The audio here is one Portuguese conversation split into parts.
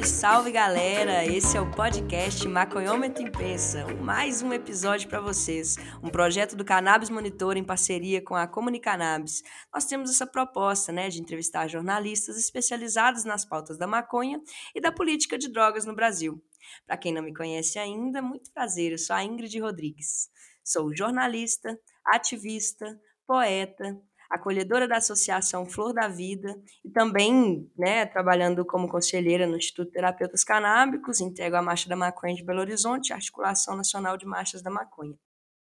Salve, salve galera! Esse é o podcast Maconhômetro em Pensa, mais um episódio para vocês, um projeto do Cannabis Monitor em parceria com a Comunicannabis. Nós temos essa proposta, né, de entrevistar jornalistas especializados nas pautas da maconha e da política de drogas no Brasil. Para quem não me conhece ainda, muito prazer, eu sou a Ingrid Rodrigues. Sou jornalista, ativista, poeta, acolhedora da Associação Flor da Vida e também né, trabalhando como conselheira no Instituto Terapeutas Canábicos, integro a Marcha da Maconha de Belo Horizonte, Articulação Nacional de Marchas da Maconha.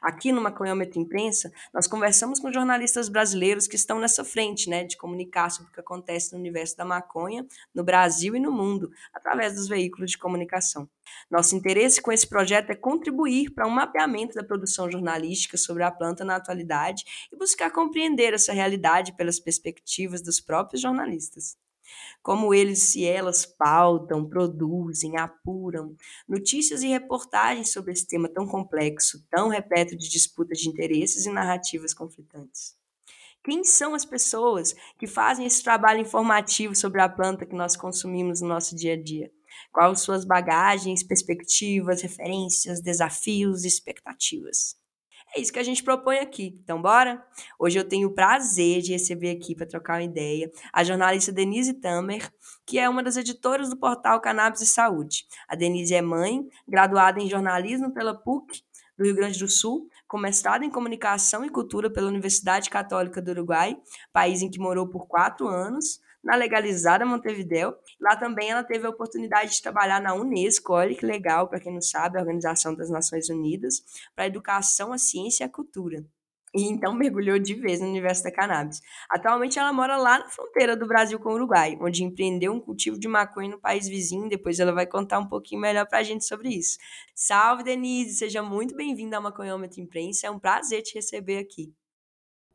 Aqui no Maconhômetro Imprensa, nós conversamos com jornalistas brasileiros que estão nessa frente, né, de comunicar sobre o que acontece no universo da maconha, no Brasil e no mundo, através dos veículos de comunicação. Nosso interesse com esse projeto é contribuir para um mapeamento da produção jornalística sobre a planta na atualidade e buscar compreender essa realidade pelas perspectivas dos próprios jornalistas como eles e elas pautam, produzem, apuram notícias e reportagens sobre esse tema tão complexo, tão repleto de disputas de interesses e narrativas conflitantes. Quem são as pessoas que fazem esse trabalho informativo sobre a planta que nós consumimos no nosso dia a dia? Quais suas bagagens, perspectivas, referências, desafios e expectativas? É isso que a gente propõe aqui. Então, bora? Hoje eu tenho o prazer de receber aqui para trocar uma ideia a jornalista Denise Tamer, que é uma das editoras do portal Cannabis e Saúde. A Denise é mãe, graduada em jornalismo pela PUC do Rio Grande do Sul, com mestrado em comunicação e cultura pela Universidade Católica do Uruguai, país em que morou por quatro anos na legalizada Montevideo. Lá também ela teve a oportunidade de trabalhar na Unesco, olha que legal, para quem não sabe, a Organização das Nações Unidas, para a educação, a ciência e a cultura. E então mergulhou de vez no universo da cannabis. Atualmente ela mora lá na fronteira do Brasil com o Uruguai, onde empreendeu um cultivo de maconha no país vizinho. Depois ela vai contar um pouquinho melhor para a gente sobre isso. Salve, Denise! Seja muito bem-vinda ao Maconhômetro Imprensa. É um prazer te receber aqui.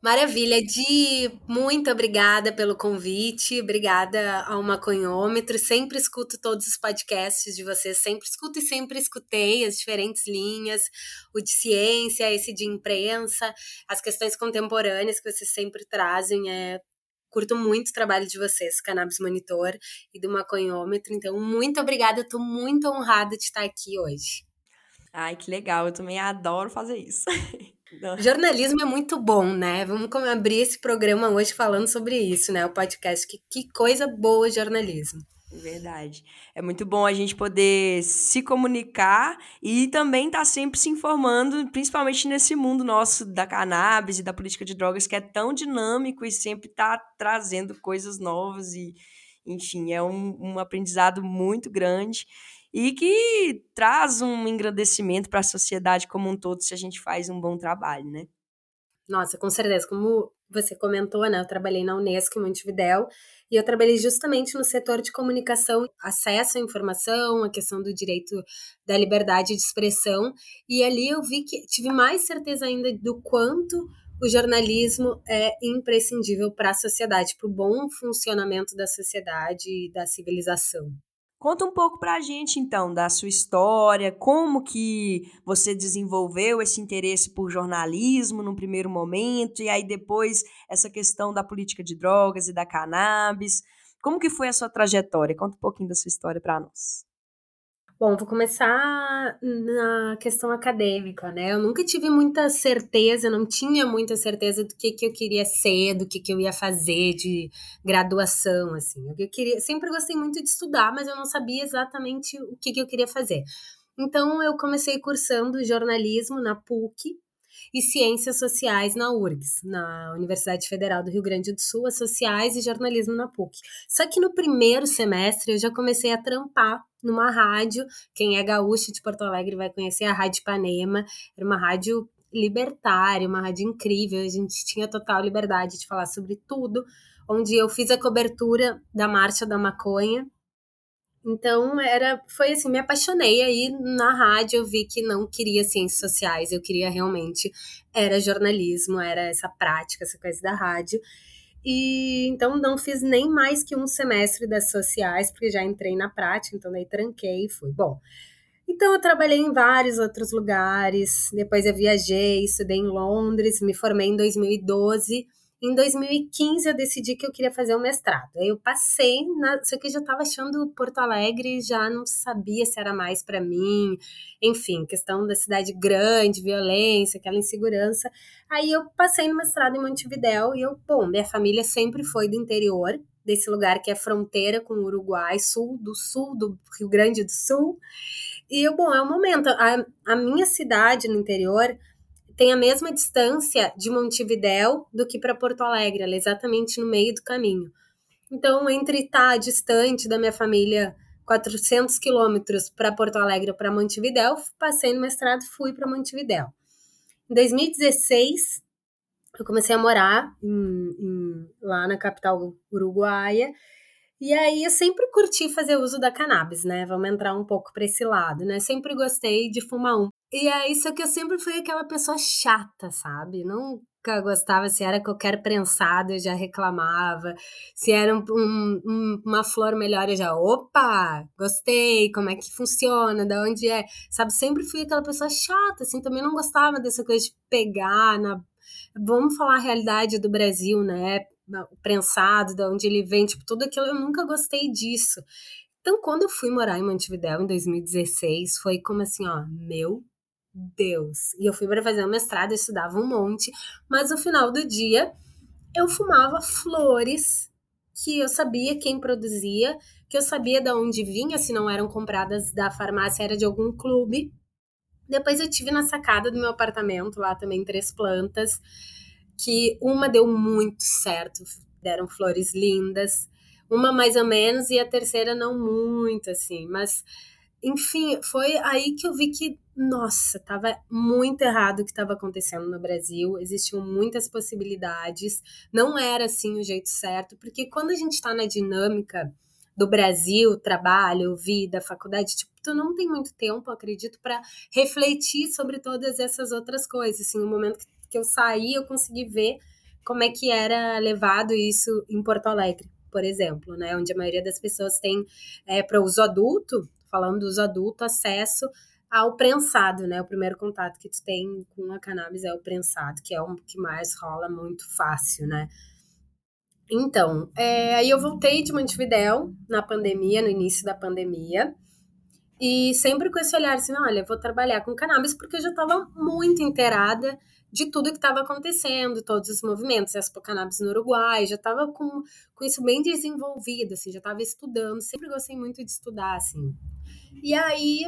Maravilha, Di, muito obrigada pelo convite, obrigada ao Maconhômetro, sempre escuto todos os podcasts de vocês, sempre escuto e sempre escutei as diferentes linhas, o de ciência, esse de imprensa, as questões contemporâneas que vocês sempre trazem, é, curto muito o trabalho de vocês, Cannabis Monitor e do Maconhômetro, então muito obrigada, estou muito honrada de estar aqui hoje. Ai, que legal, eu também adoro fazer isso. Jornalismo é muito bom, né? Vamos abrir esse programa hoje falando sobre isso, né? O podcast. Que, que coisa boa jornalismo. Verdade. É muito bom a gente poder se comunicar e também estar tá sempre se informando, principalmente nesse mundo nosso da cannabis e da política de drogas, que é tão dinâmico e sempre está trazendo coisas novas e, enfim, é um, um aprendizado muito grande e que traz um engrandecimento para a sociedade como um todo se a gente faz um bom trabalho, né? Nossa, com certeza. Como você comentou, né? Eu trabalhei na Unesco em Montevidéu e eu trabalhei justamente no setor de comunicação, acesso à informação, a questão do direito da liberdade de expressão. E ali eu vi que tive mais certeza ainda do quanto o jornalismo é imprescindível para a sociedade, para o bom funcionamento da sociedade e da civilização. Conta um pouco para a gente, então, da sua história, como que você desenvolveu esse interesse por jornalismo no primeiro momento, e aí depois essa questão da política de drogas e da cannabis. Como que foi a sua trajetória? Conta um pouquinho da sua história para nós. Bom, vou começar na questão acadêmica, né? Eu nunca tive muita certeza, não tinha muita certeza do que, que eu queria ser, do que, que eu ia fazer de graduação, assim. Eu queria, sempre gostei muito de estudar, mas eu não sabia exatamente o que, que eu queria fazer. Então, eu comecei cursando jornalismo na PUC, e Ciências Sociais na URGS, na Universidade Federal do Rio Grande do Sul, as Sociais e Jornalismo na PUC. Só que no primeiro semestre eu já comecei a trampar numa rádio. Quem é gaúcho de Porto Alegre vai conhecer a Rádio Ipanema. Era uma rádio libertária, uma rádio incrível. A gente tinha total liberdade de falar sobre tudo. Onde eu fiz a cobertura da Marcha da Maconha então era foi assim, me apaixonei aí na rádio, eu vi que não queria ciências sociais, eu queria realmente era jornalismo, era essa prática, essa coisa da rádio. E então não fiz nem mais que um semestre das sociais, porque já entrei na prática, então daí tranquei e fui. Bom, então eu trabalhei em vários outros lugares, depois eu viajei, estudei em Londres, me formei em 2012 Em 2015 eu decidi que eu queria fazer o mestrado. Aí eu passei, na, só que eu já estava achando Porto Alegre, já não sabia se era mais para mim. Enfim, questão da cidade grande, violência, aquela insegurança. Aí eu passei no mestrado em Montevidéu e eu, bom, minha família sempre foi do interior, desse lugar que é fronteira com o Uruguai, sul do sul do Rio Grande do Sul. E eu, bom, é o momento. A, a minha cidade no interior tem a mesma distância de Montevidéu do que para Porto Alegre, ela é exatamente no meio do caminho. Então, entre estar tá distante da minha família 400 quilômetros para Porto Alegre ou para Montevidéu, passei no mestrado e fui para Montevidéu. Em 2016, eu comecei a morar em, em, lá na capital uruguaia e aí eu sempre curti fazer uso da cannabis, né? Vamos entrar um pouco para esse lado, né? Sempre gostei de fumar um. E aí, só que eu sempre fui aquela pessoa chata, sabe? Nunca gostava, se era qualquer prensado, eu já reclamava. Se era um, um, uma flor melhor, eu já, opa, gostei, como é que funciona, da onde é. Sabe, sempre fui aquela pessoa chata, assim, também não gostava dessa coisa de pegar na. Vamos falar a realidade do Brasil, né? prensado, de onde ele vem, tipo, tudo aquilo, eu nunca gostei disso. Então, quando eu fui morar em Montevidéu em 2016, foi como assim, ó, meu Deus. E eu fui para fazer um mestrado, estudava um monte, mas no final do dia eu fumava flores que eu sabia quem produzia, que eu sabia de onde vinha, se não eram compradas da farmácia, era de algum clube. Depois eu tive na sacada do meu apartamento lá também três plantas que uma deu muito certo, deram flores lindas, uma mais ou menos e a terceira não muito, assim, mas enfim, foi aí que eu vi que, nossa, estava muito errado o que estava acontecendo no Brasil, existiam muitas possibilidades, não era assim o jeito certo, porque quando a gente está na dinâmica do Brasil, trabalho, vida, faculdade, tipo, tu não tem muito tempo, acredito, para refletir sobre todas essas outras coisas, assim, o momento que que eu saí, eu consegui ver como é que era levado isso em Porto Alegre, por exemplo, né? Onde a maioria das pessoas tem é, para uso adulto, falando do uso adulto, acesso ao prensado, né? O primeiro contato que tu tem com a cannabis é o prensado, que é o que mais rola muito fácil, né? Então, é, aí eu voltei de Montevidéu na pandemia, no início da pandemia, e sempre com esse olhar assim, olha, vou trabalhar com cannabis porque eu já estava muito inteirada de tudo que estava acontecendo, todos os movimentos, Expo Cannabis no Uruguai, já estava com, com isso bem desenvolvido, assim, já estava estudando, sempre gostei muito de estudar, assim. E aí,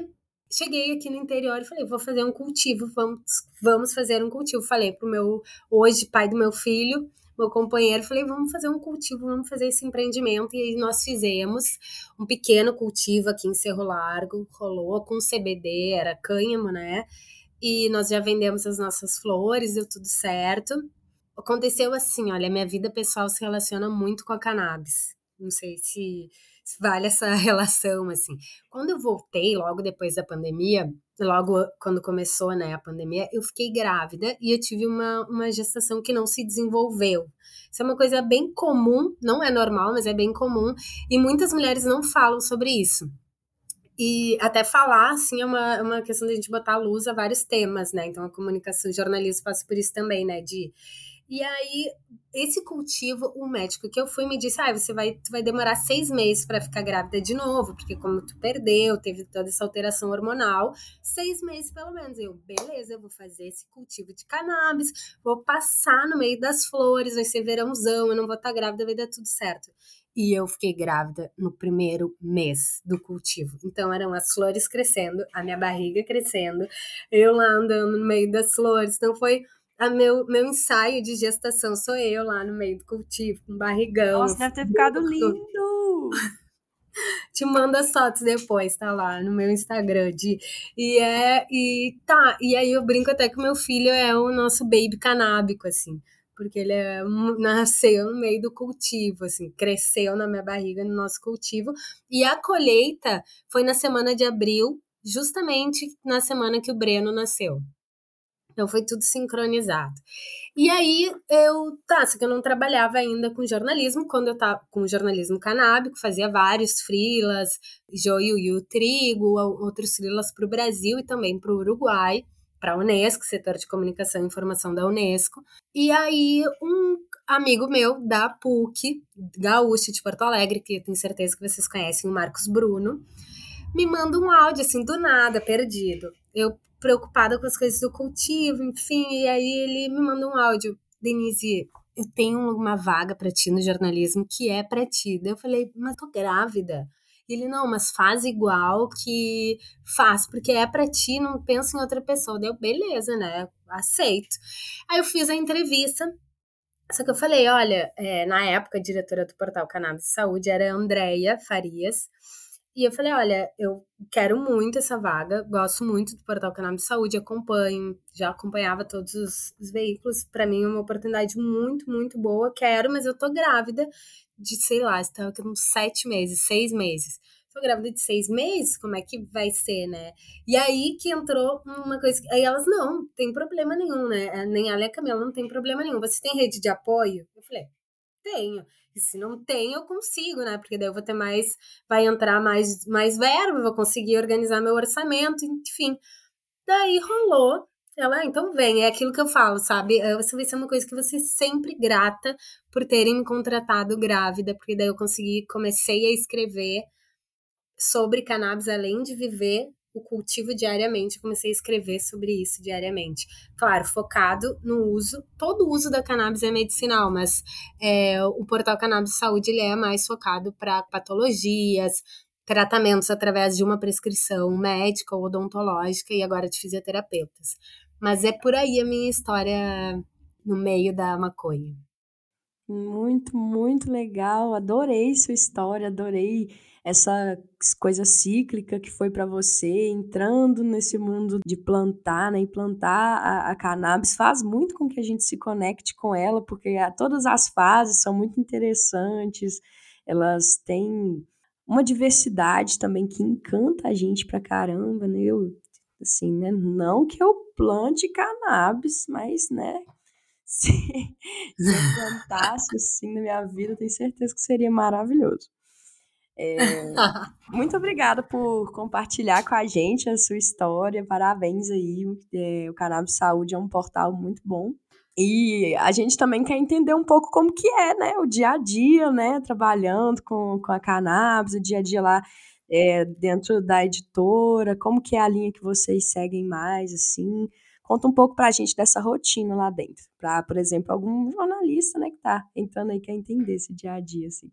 cheguei aqui no interior e falei, vou fazer um cultivo, vamos, vamos fazer um cultivo. Falei pro meu, hoje, pai do meu filho, meu companheiro, falei, vamos fazer um cultivo, vamos fazer esse empreendimento. E aí nós fizemos um pequeno cultivo aqui em Cerro Largo, rolou com CBD, era cânhamo, né? e nós já vendemos as nossas flores, deu tudo certo. Aconteceu assim, olha, minha vida pessoal se relaciona muito com a cannabis. Não sei se, se vale essa relação, assim. Quando eu voltei, logo depois da pandemia, logo quando começou né, a pandemia, eu fiquei grávida e eu tive uma, uma gestação que não se desenvolveu. Isso é uma coisa bem comum, não é normal, mas é bem comum, e muitas mulheres não falam sobre isso. E até falar, assim, é uma, é uma questão de a gente botar a luz a vários temas, né? Então, a comunicação e jornalismo passa por isso também, né? De e aí, esse cultivo, o médico que eu fui me disse: ah, você vai, vai demorar seis meses para ficar grávida de novo, porque como tu perdeu, teve toda essa alteração hormonal, seis meses pelo menos. Eu, beleza, eu vou fazer esse cultivo de cannabis, vou passar no meio das flores, vai ser verãozão, eu não vou estar tá grávida, vai dar tudo certo e eu fiquei grávida no primeiro mês do cultivo. Então eram as flores crescendo, a minha barriga crescendo, eu lá andando no meio das flores. Então foi a meu, meu ensaio de gestação, sou eu lá no meio do cultivo, com barrigão. Nossa, deve ter ficado lindo! Te mando as fotos depois, tá lá no meu Instagram. De, e é, e tá, e aí eu brinco até que meu filho é o nosso baby canábico, assim porque ele é, nasceu no meio do cultivo, assim, cresceu na minha barriga no nosso cultivo. E a colheita foi na semana de abril, justamente na semana que o Breno nasceu. Então foi tudo sincronizado. E aí eu, tá, só que eu não trabalhava ainda com jornalismo, quando eu tava com jornalismo canábico, fazia vários frilas, joio e o trigo, outros frilas para o Brasil e também para o Uruguai para a Unesco, setor de comunicação e informação da Unesco. E aí, um, amigo meu da PUC, gaúcho de Porto Alegre, que eu tenho certeza que vocês conhecem, o Marcos Bruno, me manda um áudio assim do nada, perdido. Eu preocupada com as coisas do cultivo, enfim, e aí ele me manda um áudio, Denise, eu tenho uma vaga para ti no jornalismo que é para ti. Daí eu falei, mas tô grávida. E ele, não, mas faz igual que faz, porque é para ti, não pensa em outra pessoa. Deu, beleza, né? Aceito. Aí eu fiz a entrevista. Só que eu falei, olha, é, na época a diretora do portal Cannabis de Saúde era a Andrea Farias. E eu falei, olha, eu quero muito essa vaga, gosto muito do portal Cannabis Saúde, acompanho, já acompanhava todos os, os veículos. Para mim é uma oportunidade muito, muito boa. Quero, mas eu tô grávida de, sei lá, estava aqui uns sete meses, seis meses. Tô grávida de seis meses, como é que vai ser, né? E aí que entrou uma coisa. Aí elas, não, tem problema nenhum, né? Nem ela e a Camila não tem problema nenhum. Você tem rede de apoio? Eu falei, tenho. E se não tem, eu consigo, né? Porque daí eu vou ter mais, vai entrar mais, mais verba, vou conseguir organizar meu orçamento, enfim. Daí rolou. Ela, ah, então vem, é aquilo que eu falo, sabe? Você vai ser uma coisa que você sempre grata por terem me contratado grávida, porque daí eu consegui, comecei a escrever sobre cannabis, além de viver o cultivo diariamente. Comecei a escrever sobre isso diariamente. Claro, focado no uso. Todo o uso da cannabis é medicinal, mas é, o portal Cannabis Saúde ele é mais focado para patologias, tratamentos através de uma prescrição médica ou odontológica e agora de fisioterapeutas. Mas é por aí a minha história no meio da maconha. Muito, muito legal. Adorei sua história, adorei essa coisa cíclica que foi para você, entrando nesse mundo de plantar, né? E plantar a, a, cannabis faz muito com que a gente se conecte com ela, porque a, todas as fases são muito interessantes, elas têm uma diversidade também que encanta a gente pra caramba, né? Eu, assim, né? Não que eu plante cannabis, mas, né? Se, se eu plantasse assim na minha vida, tenho certeza que seria maravilhoso. É, muito obrigada por compartilhar com a gente a sua história. Parabéns aí. É, o Cannabis Saúde é um portal muito bom. E a gente também quer entender um pouco como que é, né? O dia a dia, né? Trabalhando com, com a cannabis, o dia a dia lá é, dentro da editora, como que é a linha que vocês seguem mais, assim. Conta um pouco pra gente dessa rotina lá dentro. Para, por exemplo, algum jornalista, né, que tá entrando aí quer entender esse dia a dia, assim.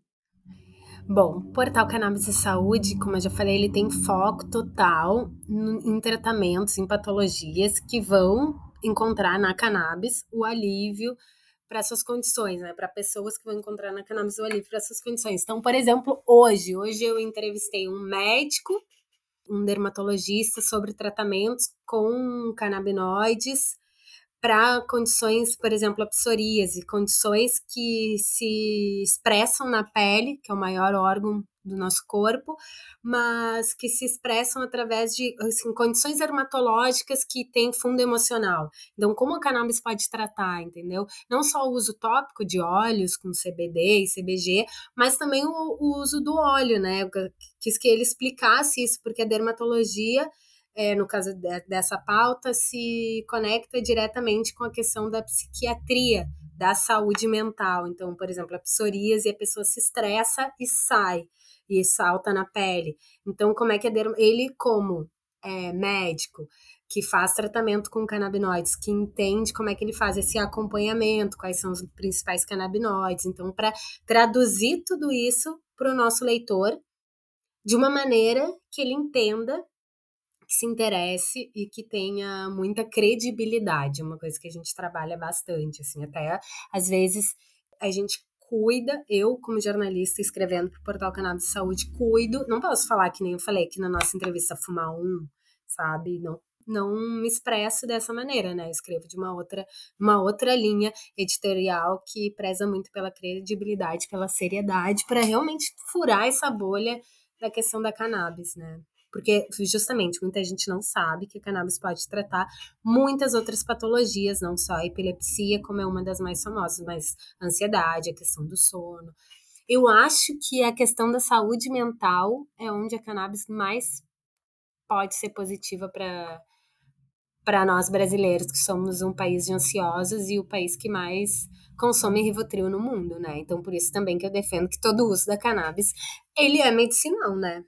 Bom, o Portal Cannabis e Saúde, como eu já falei, ele tem foco total em tratamentos, em patologias que vão encontrar na cannabis o alívio para suas condições, né? Para pessoas que vão encontrar na cannabis o alívio para suas condições. Então, por exemplo, hoje, hoje eu entrevistei um médico, um dermatologista sobre tratamentos com canabinoides para condições, por exemplo, a psoríase, condições que se expressam na pele, que é o maior órgão do nosso corpo, mas que se expressam através de assim, condições dermatológicas que têm fundo emocional. Então, como a cannabis pode tratar, entendeu? Não só o uso tópico de óleos com CBD e CBG, mas também o, o uso do óleo, né? Eu quis que ele explicasse isso, porque a dermatologia é, no caso de, dessa pauta, se conecta diretamente com a questão da psiquiatria, da saúde mental. Então, por exemplo, a psoríase, a pessoa se estressa e sai, e salta na pele. Então, como é que é ele, como é, médico, que faz tratamento com canabinoides, que entende como é que ele faz esse acompanhamento, quais são os principais canabinoides. Então, para traduzir tudo isso para o nosso leitor de uma maneira que ele entenda que se interesse e que tenha muita credibilidade, uma coisa que a gente trabalha bastante, assim, até às vezes a gente cuida, eu como jornalista escrevendo para o portal Cannabis de Saúde, cuido, não posso falar que nem eu falei aqui na nossa entrevista fumar um, sabe? Não não me expresso dessa maneira, né? Eu escrevo de uma outra, uma outra linha editorial que preza muito pela credibilidade, pela seriedade, para realmente furar essa bolha da questão da cannabis, né? Porque, justamente, muita gente não sabe que a cannabis pode tratar muitas outras patologias, não só a epilepsia, como é uma das mais famosas, mas ansiedade, a questão do sono. Eu acho que a questão da saúde mental é onde a cannabis mais pode ser positiva para para nós brasileiros, que somos um país de ansiosos e o país que mais consome Rivotril no mundo, né? Então, por isso também que eu defendo que todo o uso da cannabis, ele é medicinal, né?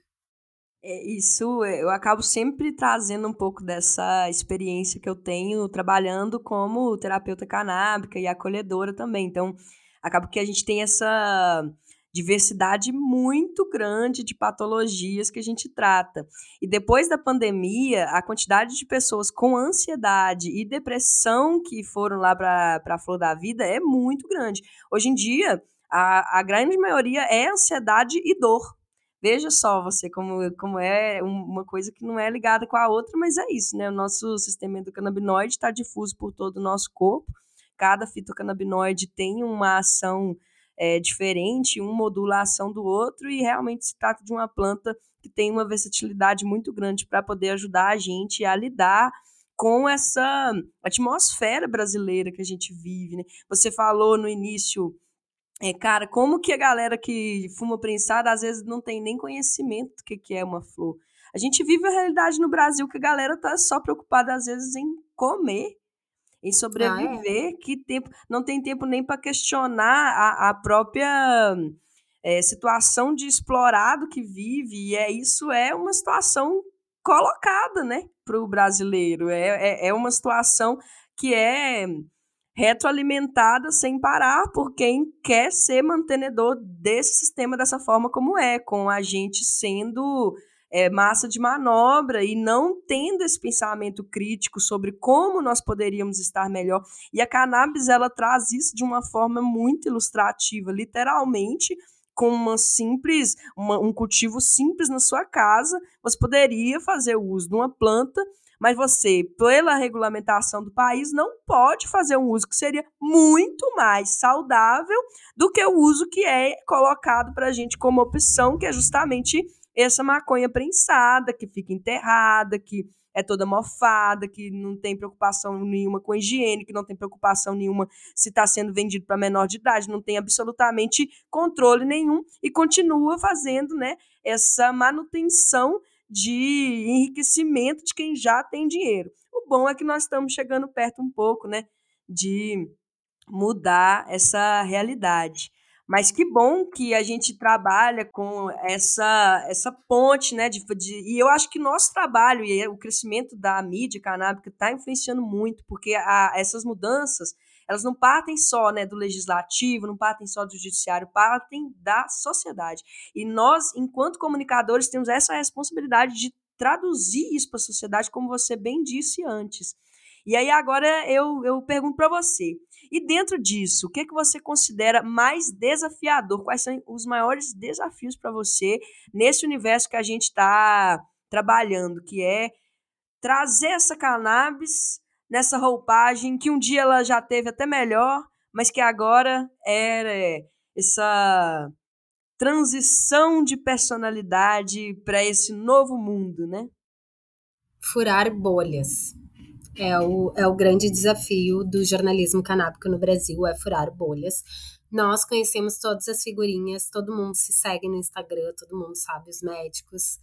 É, isso eu acabo sempre trazendo um pouco dessa experiência que eu tenho trabalhando como terapeuta canábica e acolhedora também. Então, acaba que a gente tem essa diversidade muito grande de patologias que a gente trata. E depois da pandemia, a quantidade de pessoas com ansiedade e depressão que foram lá para a flor da vida é muito grande. Hoje em dia, a, a grande maioria é ansiedade e dor. Veja só você como, como é uma coisa que não é ligada com a outra, mas é isso, né? O nosso sistema endocannabinoide está difuso por todo o nosso corpo. Cada fitocannabinoide tem uma ação é, diferente, um modula a ação do outro, e realmente se trata de uma planta que tem uma versatilidade muito grande para poder ajudar a gente a lidar com essa atmosfera brasileira que a gente vive. Né? Você falou no início, é, cara, como que a galera que fuma prensada às vezes não tem nem conhecimento do que, que é uma flor. A gente vive a realidade no Brasil que a galera tá só preocupada às vezes em comer em sobreviver, ah, é? que tempo não tem tempo nem para questionar a, a própria é, situação de explorado que vive, e é isso é uma situação colocada né, para o brasileiro. É, é, é uma situação que é retroalimentada sem parar por quem quer ser mantenedor desse sistema dessa forma como é, com a gente sendo é, massa de manobra e não tendo esse pensamento crítico sobre como nós poderíamos estar melhor. E a cannabis ela traz isso de uma forma muito ilustrativa, literalmente com uma simples, uma, um cultivo simples na sua casa, você poderia fazer o uso de uma planta, mas você, pela regulamentação do país, não pode fazer um uso que seria muito mais saudável do que o uso que é colocado para a gente como opção, que é justamente essa maconha prensada, que fica enterrada, que é toda mofada, que não tem preocupação nenhuma com higiene, que não tem preocupação nenhuma se está sendo vendido para menor de idade, não tem absolutamente controle nenhum e continua fazendo né, essa manutenção de enriquecimento de quem já tem dinheiro. O bom é que nós estamos chegando perto um pouco né, de mudar essa realidade. Mas que bom que a gente trabalha com essa, essa ponte, né? De, de, e eu acho que nosso trabalho e o crescimento da mídia canábica está influenciando muito, porque a, essas mudanças elas não partem só né, do legislativo, não partem só do judiciário, partem da sociedade. E nós, enquanto comunicadores, temos essa responsabilidade de traduzir isso para a sociedade, como você bem disse antes. E aí agora eu, eu pergunto para você, e dentro disso, o que, que você considera mais desafiador? Quais são os maiores desafios para você nesse universo que a gente está trabalhando, que é trazer essa cannabis nessa roupagem que um dia ela já teve até melhor, mas que agora era essa transição de personalidade para esse novo mundo, né? Furar bolhas. É o, é o grande desafio do jornalismo canábico no Brasil, é furar bolhas. Nós conhecemos todas as figurinhas, todo mundo se segue no Instagram, todo mundo sabe os médicos,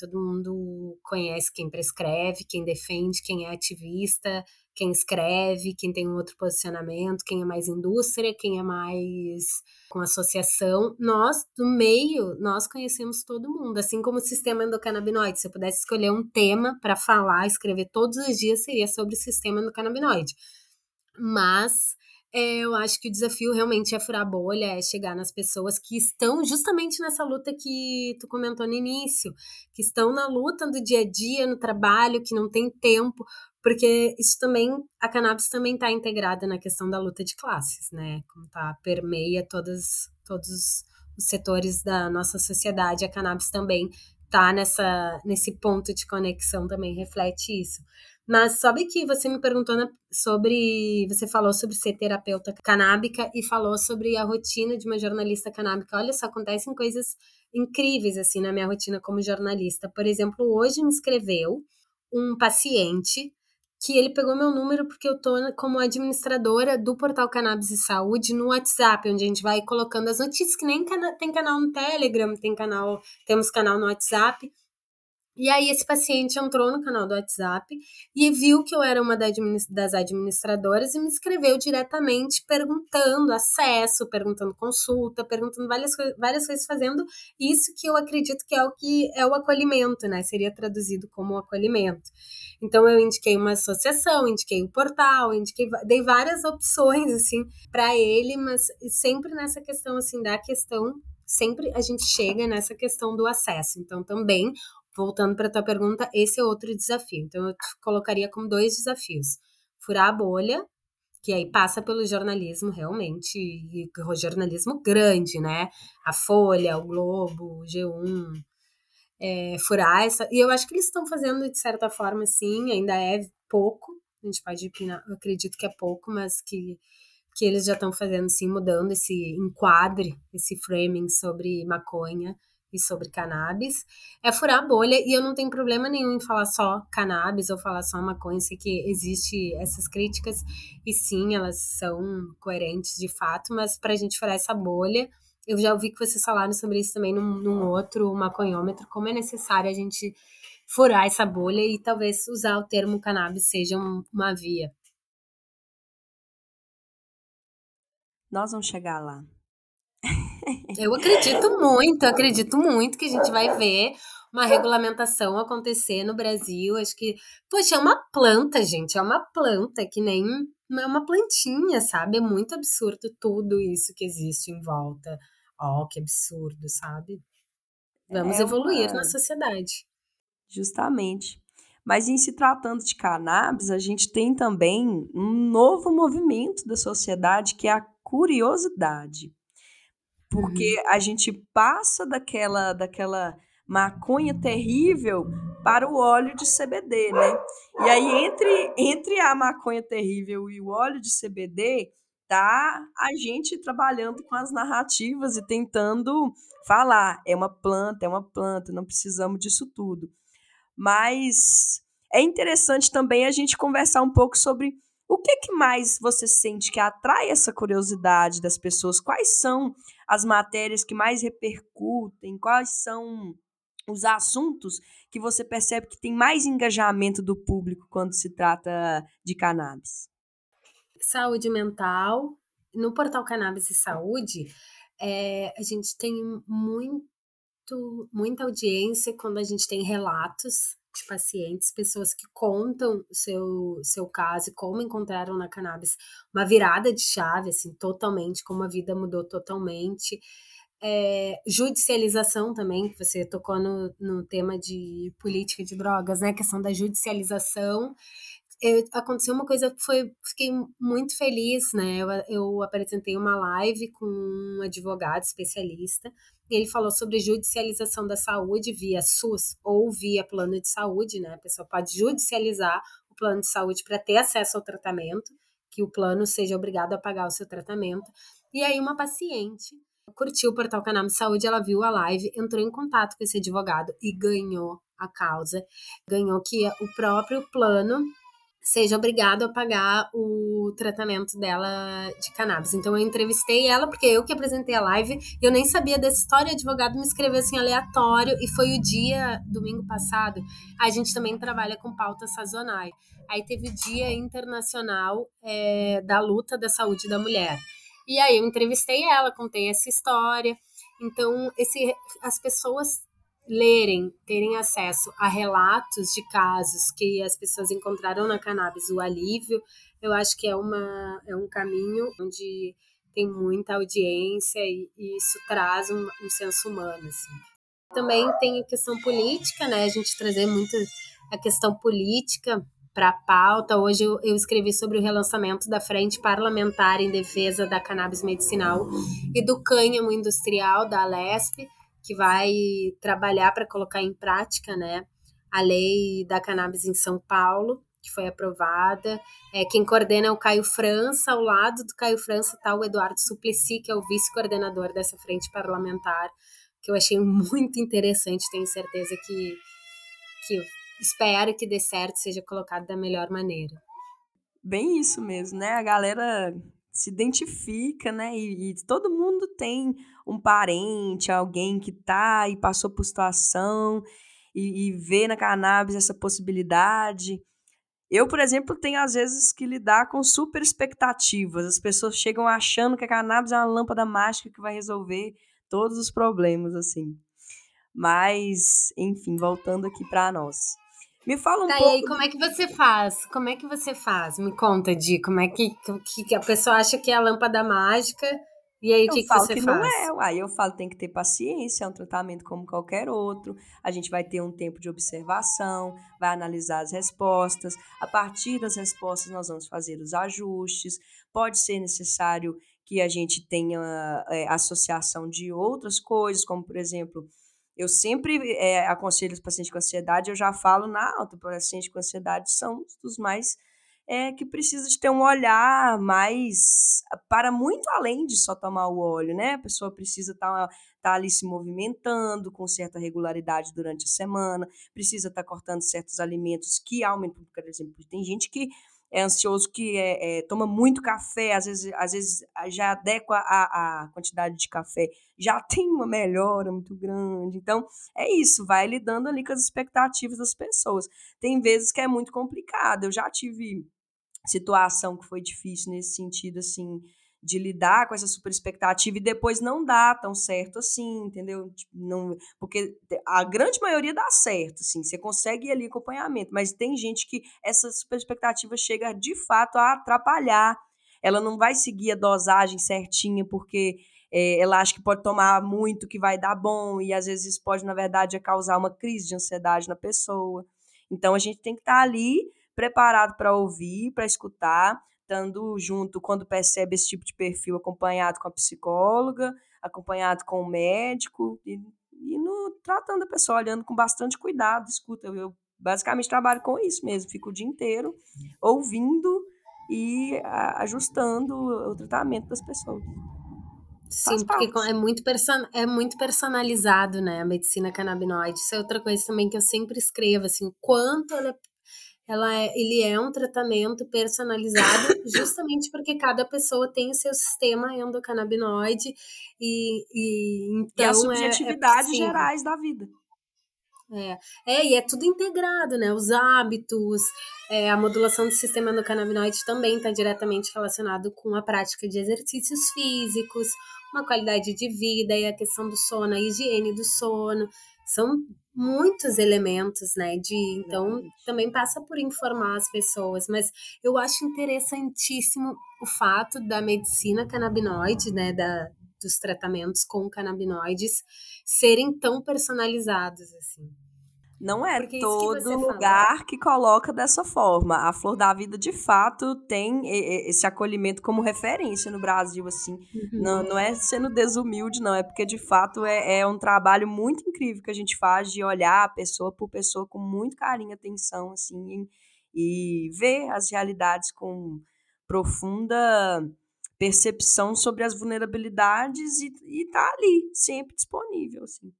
todo mundo conhece quem prescreve, quem defende, quem é ativista, quem escreve, quem tem um outro posicionamento, quem é mais indústria, quem é mais com associação. Nós, do meio, nós conhecemos todo mundo, assim como o sistema endocannabinoide. Se eu pudesse escolher um tema para falar, escrever todos os dias, seria sobre o sistema endocannabinoide. Mas eu acho que o desafio realmente é furar bolha, é chegar nas pessoas que estão justamente nessa luta que tu comentou no início, que estão na luta do dia a dia, no trabalho, que não tem tempo, porque isso também, a cannabis também está integrada na questão da luta de classes, né? Como tá, permeia todos, todos os setores da nossa sociedade, a cannabis também tá nessa, nesse ponto de conexão, também reflete isso. Mas sabe que você me perguntou sobre. Você falou sobre ser terapeuta canábica e falou sobre a rotina de uma jornalista canábica. Olha só, acontecem coisas incríveis assim na minha rotina como jornalista. Por exemplo, hoje me escreveu um paciente que ele pegou meu número porque eu tô como administradora do portal Cannabis e Saúde no WhatsApp, onde a gente vai colocando as notícias, que nem cana tem canal no Telegram, tem canal, temos canal no WhatsApp. E aí esse paciente entrou no canal do WhatsApp e viu que eu era uma das administradoras e me escreveu diretamente perguntando acesso, perguntando consulta, perguntando várias, várias coisas, fazendo isso que eu acredito que é o que é o acolhimento, né? Seria traduzido como acolhimento. Então eu indiquei uma associação, indiquei o portal, indiquei, dei várias opções assim para ele, mas sempre nessa questão assim da questão sempre a gente chega nessa questão do acesso. Então, também voltando para a tua pergunta, esse é outro desafio. Então, eu colocaria como dois desafios: furar a bolha, que aí passa pelo jornalismo realmente, e jornalismo grande, né? A Folha, o Globo, o G1. É, furar essa. E eu acho que eles estão fazendo de certa forma, sim, ainda é pouco. A gente pode opinar, eu acredito que é pouco, mas que, que eles já estão fazendo, sim, mudando esse enquadre, esse framing sobre maconha e sobre cannabis, é furar a bolha e eu não tenho problema nenhum em falar só cannabis ou falar só maconha, sei que existe essas críticas e sim, elas são coerentes de fato, mas para a gente furar essa bolha, eu já ouvi que vocês falaram sobre isso também num, num outro maconhômetro, como é necessário a gente furar essa bolha e talvez usar o termo cannabis seja um, uma via. Nós vamos chegar lá. Eu acredito muito, acredito muito que a gente vai ver uma regulamentação acontecer no Brasil. Acho que, poxa, é uma planta, gente, é uma planta que nem é uma plantinha, sabe? É muito absurdo tudo isso que existe em volta. Ó, oh, que absurdo, sabe? Vamos é evoluir uma... na sociedade. Justamente. Mas em se tratando de cannabis, a gente tem também um novo movimento da sociedade que é a curiosidade porque uhum. a gente passa daquela daquela maconha terrível para o óleo de CBD, né? E aí entre entre a maconha terrível e o óleo de CBD tá a gente trabalhando com as narrativas e tentando falar, é uma planta, é uma planta, não precisamos disso tudo. Mas é interessante também a gente conversar um pouco sobre o que, que mais você sente que atrai essa curiosidade das pessoas? Quais são as matérias que mais repercutem? Quais são os assuntos que você percebe que tem mais engajamento do público quando se trata de cannabis? Saúde mental. No portal Cannabis e Saúde, é, a gente tem muito, muita audiência quando a gente tem relatos de pacientes, pessoas que contam o seu, seu caso e como encontraram na cannabis uma virada de chave, assim, totalmente, como a vida mudou totalmente. É, judicialização também, que você tocou no, no tema de política de drogas, né? A questão da judicialização. Eu, aconteceu uma coisa que foi, fiquei muito feliz, né? Eu, eu apresentei uma live com um advogado especialista ele falou sobre judicialização da saúde via SUS ou via plano de saúde, né? A pessoa pode judicializar o plano de saúde para ter acesso ao tratamento, que o plano seja obrigado a pagar o seu tratamento. E aí uma paciente curtiu o portal Cannabis Saúde, ela viu a live, entrou em contato com esse advogado e ganhou a causa. Ganhou que o próprio plano seja obrigado a pagar o tratamento dela de cannabis. Então eu entrevistei ela porque eu que apresentei a live, eu nem sabia dessa história, o advogado me escreveu assim aleatório e foi o dia domingo passado. A gente também trabalha com pautas sazonais. Aí teve o Dia Internacional é, da Luta da Saúde da Mulher. E aí eu entrevistei ela, contei essa história. Então, esse, as pessoas lerem, terem acesso a relatos de casos que as pessoas encontraram na cannabis o alívio, eu acho que é, uma, é um caminho onde tem muita audiência e, e isso traz um, um, senso humano. Assim. Também tem a questão política, né? A gente trazer muito a questão política para a pauta. Hoje eu, eu, escrevi sobre o relançamento da Frente Parlamentar em Defesa da Cannabis Medicinal e do Cânhamo Industrial da Alesp que vai trabalhar para colocar em prática, né, a lei da cannabis em São Paulo, que foi aprovada. É, quem coordena é o Caio França, ao lado do Caio França está o Eduardo Suplicy, que é o vice-coordenador dessa frente parlamentar, que eu achei muito interessante, tenho certeza que, que espero que dê certo, seja colocado da melhor maneira. Bem isso mesmo, né? A galera se identifica, né? E, e, todo mundo tem um parente, alguém que tá e passou por situação. e, e ver na cannabis essa possibilidade. Eu, por exemplo, tenho às vezes que lidar com super expectativas. As pessoas chegam achando que a cannabis é uma lâmpada mágica que vai resolver todos os problemas, assim. Mas, enfim, voltando aqui para nós. Me fala um tá, pouco. E aí, como é que você faz? Como é que você faz? Me conta, Di, como é que, que a pessoa acha que é a lâmpada mágica e aí, o que, que você que faz? não é. Aí eu falo, tem que ter paciência, é um tratamento como qualquer outro. A gente vai ter um tempo de observação, vai analisar as respostas. A partir das respostas, nós vamos fazer os ajustes. Pode ser necessário que a gente tenha é, associação de outras coisas, como, por exemplo, eu sempre é, aconselho os pacientes com ansiedade, eu já falo na alta, pacientes com ansiedade são os mais é, que precisa de ter um olhar mais para muito além de só tomar o óleo, né? A pessoa precisa estar tá, tá ali se movimentando com certa regularidade durante a semana, precisa estar tá cortando certos alimentos que aumentam, por exemplo, tem gente que é ansioso que é, é, toma muito café, às vezes, às vezes já adequa a, a quantidade de café, já tem uma melhora muito grande. Então, é isso, vai lidando ali com as expectativas das pessoas. Tem vezes que é muito complicado. Eu já tive situação que foi difícil nesse sentido, assim, de lidar com essa super expectativa e depois não dá tão certo assim, entendeu? Tipo, não, porque a grande maioria dá certo, assim, você consegue ir ali acompanhamento, mas tem gente que essa super expectativa chega de fato a atrapalhar. Ela não vai seguir a dosagem certinha porque é, ela acha que pode tomar muito que vai dar bom e às vezes isso pode, na verdade, causar uma crise de ansiedade na pessoa. Então a gente tem que estar tá ali preparado para ouvir, para escutar, estando junto quando percebe esse tipo de perfil, acompanhado com a psicóloga, acompanhado com o médico e, e no, tratando a pessoa, olhando com bastante cuidado. Escuta, eu basicamente trabalho com isso mesmo, fico o dia inteiro ouvindo e ajustando o tratamento das pessoas. Sim, porque é muito, person é muito personalizado, né, a medicina canabinoide. Isso é outra coisa também que eu sempre escrevo, assim, quanto ela é ela é, ele é um tratamento personalizado justamente porque cada pessoa tem o seu sistema endocannabinoide e, e então e as subjetividades é, é gerais da vida. É, é, e é tudo integrado, né? Os hábitos, é, a modulação do sistema endocannabinoide também está diretamente relacionado com a prática de exercícios físicos, uma qualidade de vida e a questão do sono, a higiene do sono. São muitos elementos, né? De então também passa por informar as pessoas, mas eu acho interessantíssimo o fato da medicina canabinoide, né? Da, dos tratamentos com canabinoides serem tão personalizados assim. Não é Porque todo que lugar fala. que coloca dessa forma. A Flor da Vida, de fato, tem esse acolhimento como referência no Brasil, assim. Uhum. Não, não é sendo desumilde, não. É porque, de fato, é, é um trabalho muito incrível que a gente faz de olhar pessoa por pessoa com muito carinho e atenção, assim. E, ver as realidades com profunda percepção sobre as vulnerabilidades e, e tá ali, sempre disponível, assim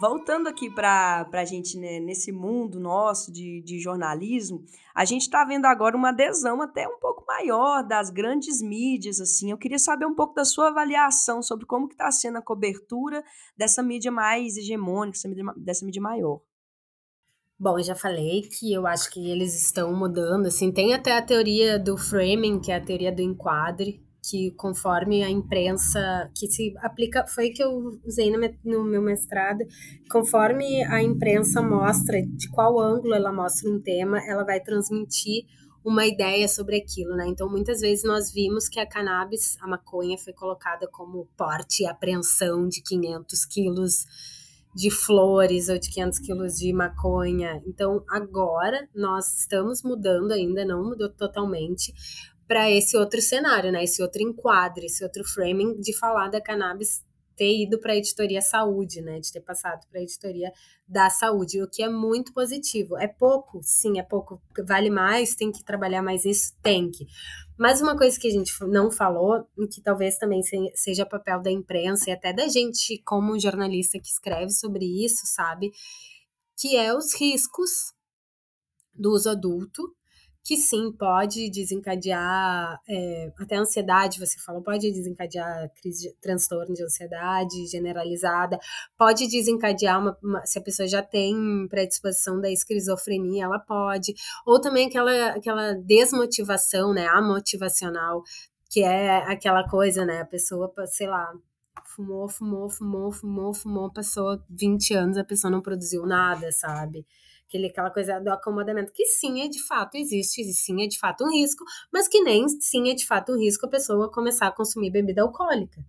voltando aqui para a gente né, nesse mundo nosso de, de jornalismo, a gente está vendo agora uma adesão até um pouco maior das grandes mídias. assim. Eu queria saber um pouco da sua avaliação sobre como que está sendo a cobertura dessa mídia mais hegemônica, dessa mídia, dessa mídia maior. Bom, eu já falei que eu acho que eles estão mudando, assim, tem até a teoria do framing, que é a teoria do enquadre, que conforme a imprensa que se aplica foi que eu usei no, meu mestrado conforme a imprensa mostra de qual ângulo ela mostra um tema ela vai transmitir uma ideia sobre aquilo, né? Então, muitas vezes nós vimos que a cannabis, a maconha, foi colocada como porte e apreensão de 500 quilos de flores ou de 500 quilos de maconha. Então, agora nós estamos mudando ainda, não mudou totalmente, para esse outro cenário, né? Esse outro enquadre, esse outro framing de falar da cannabis ter ido para a editoria saúde, né? De ter passado para a editoria da saúde, o que é muito positivo. É pouco, sim, é pouco. Vale mais, tem que trabalhar mais isso, tem que. Mas uma coisa que a gente não falou, e que talvez também seja papel da imprensa e até da gente como jornalista que escreve sobre isso, sabe? Que é os riscos do uso adulto que sim, pode desencadear é, até ansiedade, você falou, pode desencadear crise de, transtorno de ansiedade generalizada, pode desencadear uma, uma, se a pessoa já tem predisposição da esquizofrenia, ela pode, ou também aquela, aquela desmotivação, né, amotivacional, que é aquela coisa, né, a pessoa, sei lá, fumou, fumou, fumou, fumou, fumou, passou 20 anos, a pessoa não produziu nada, sabe? Aquele, aquela coisa do acomodamento, que sim é de fato existe, e sim é de fato um risco, mas que nem sim é de fato um risco a pessoa começar a consumir bebida alcoólica.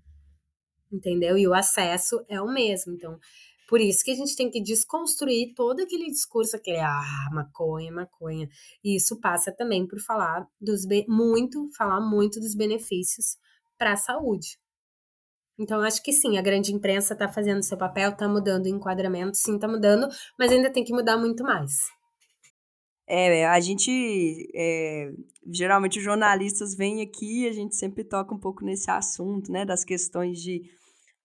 Entendeu? E o acesso é o mesmo. Então, por isso que a gente tem que desconstruir todo aquele discurso, aquele ah, maconha, maconha. E isso passa também por falar dos muito, falar muito dos benefícios para a saúde. Então, acho que sim, a grande imprensa está fazendo seu papel, está mudando o enquadramento, sim, está mudando, mas ainda tem que mudar muito mais. É, a gente. É, geralmente os jornalistas vêm aqui e a gente sempre toca um pouco nesse assunto, né? Das questões de.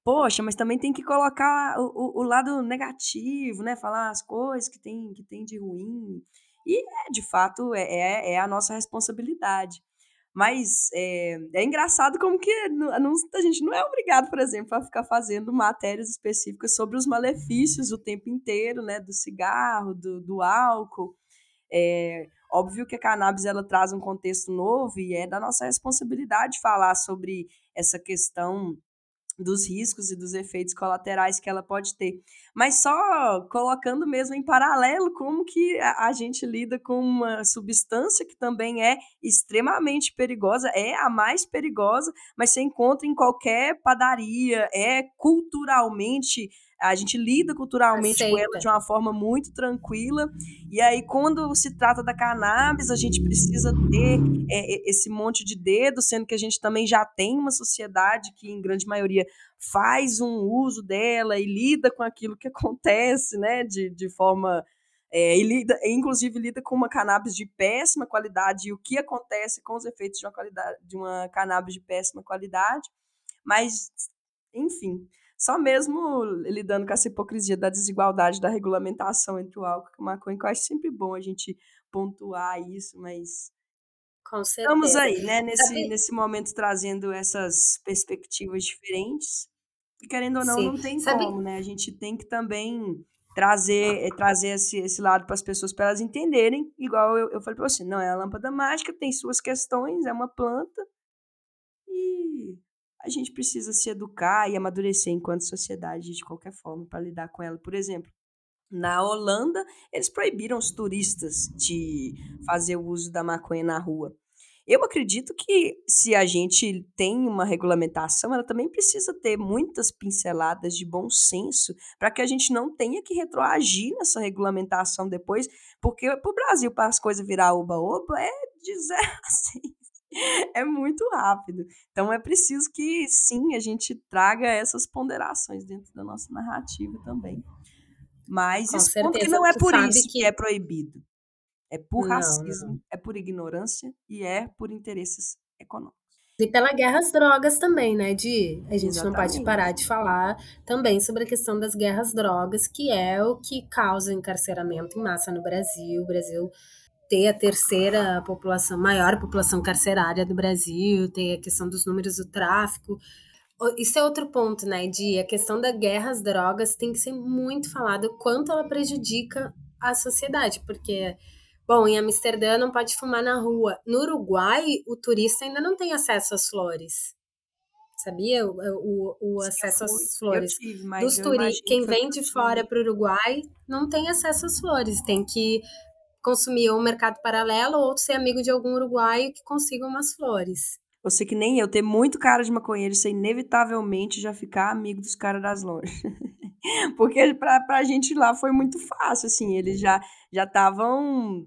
Poxa, mas também tem que colocar o, o, o lado negativo, né? Falar as coisas que tem, que tem de ruim. E, é, de fato, é, é, é a nossa responsabilidade. Mas é, é engraçado como que não, a gente não é obrigado, por exemplo, a ficar fazendo matérias específicas sobre os malefícios o tempo inteiro, né? Do cigarro, do, do álcool. É, óbvio que a cannabis ela traz um contexto novo e é da nossa responsabilidade falar sobre essa questão dos riscos e dos efeitos colaterais que ela pode ter. Mas só colocando mesmo em paralelo como que a, gente lida com uma substância que também é extremamente perigosa, é a mais perigosa, mas você encontra em qualquer padaria, é culturalmente a gente lida culturalmente Aceita. com ela de uma forma muito tranquila. E aí, quando se trata da cannabis, a gente precisa ter é, esse monte de dedo, sendo que a gente também já tem uma sociedade que, em grande maioria, faz um uso dela e lida com aquilo que acontece, né, de, de forma. É, e lida, inclusive lida com uma cannabis de péssima qualidade e o que acontece com os efeitos de uma, qualidade, de uma cannabis de péssima qualidade. Mas, enfim, só mesmo lidando com essa hipocrisia da desigualdade da regulamentação entre o álcool e o maconha, que eu acho sempre bom a gente pontuar isso, mas com certeza. Estamos aí, né, nesse, nesse momento trazendo essas perspectivas diferentes. E querendo ou não, Sim. não tem Sabe... como, né? A gente tem que também trazer eh, trazer esse, esse lado para as pessoas, para elas entenderem, igual eu, eu falei para você, não é a lâmpada mágica, tem suas questões, é uma planta, e a gente precisa se educar e amadurecer enquanto sociedade de qualquer forma para lidar com ela. Por exemplo, na Holanda, eles proibiram os turistas de fazer o uso da maconha na rua. Eu acredito que se a gente tem uma regulamentação, ela também precisa ter muitas pinceladas de bom senso para que a gente não tenha que retroagir nessa regulamentação depois, porque para o Brasil, para as coisas virar oba-oba, é de zero a seis é muito rápido. Então é preciso que sim, a gente traga essas ponderações dentro da nossa narrativa também. Mas isso porque não é por isso que... que... é proibido. É por não, racismo, não. é por ignorância e é por interesses econômicos. E pela guerra às drogas também, né, Di? A gente Exatamente. não pode parar de falar também sobre a questão das guerras drogas, que é o que causa encarceramento em massa no Brasil. O Brasil ter a terceira população, maior população carcerária do Brasil, tem a questão dos números do tráfico. Isso é outro ponto, né, de a questão da guerra às drogas tem que ser muito falado quanto ela prejudica a sociedade, porque Bom, em Amsterdã não pode fumar na rua. No Uruguai, o turista ainda não tem acesso às flores. Sabia? O, o, o acesso às flores. Tive, Dos turistas, quem vem de fora para o Uruguai não tem acesso às flores. Tem que consumir um mercado paralelo ou ser amigo de algum uruguaio que consiga umas flores. Você que nem eu, ter muito cara de maconheiro, você inevitavelmente já ficar amigo dos caras das lojas. Porque pra, pra gente lá foi muito fácil, assim, eles já já estavam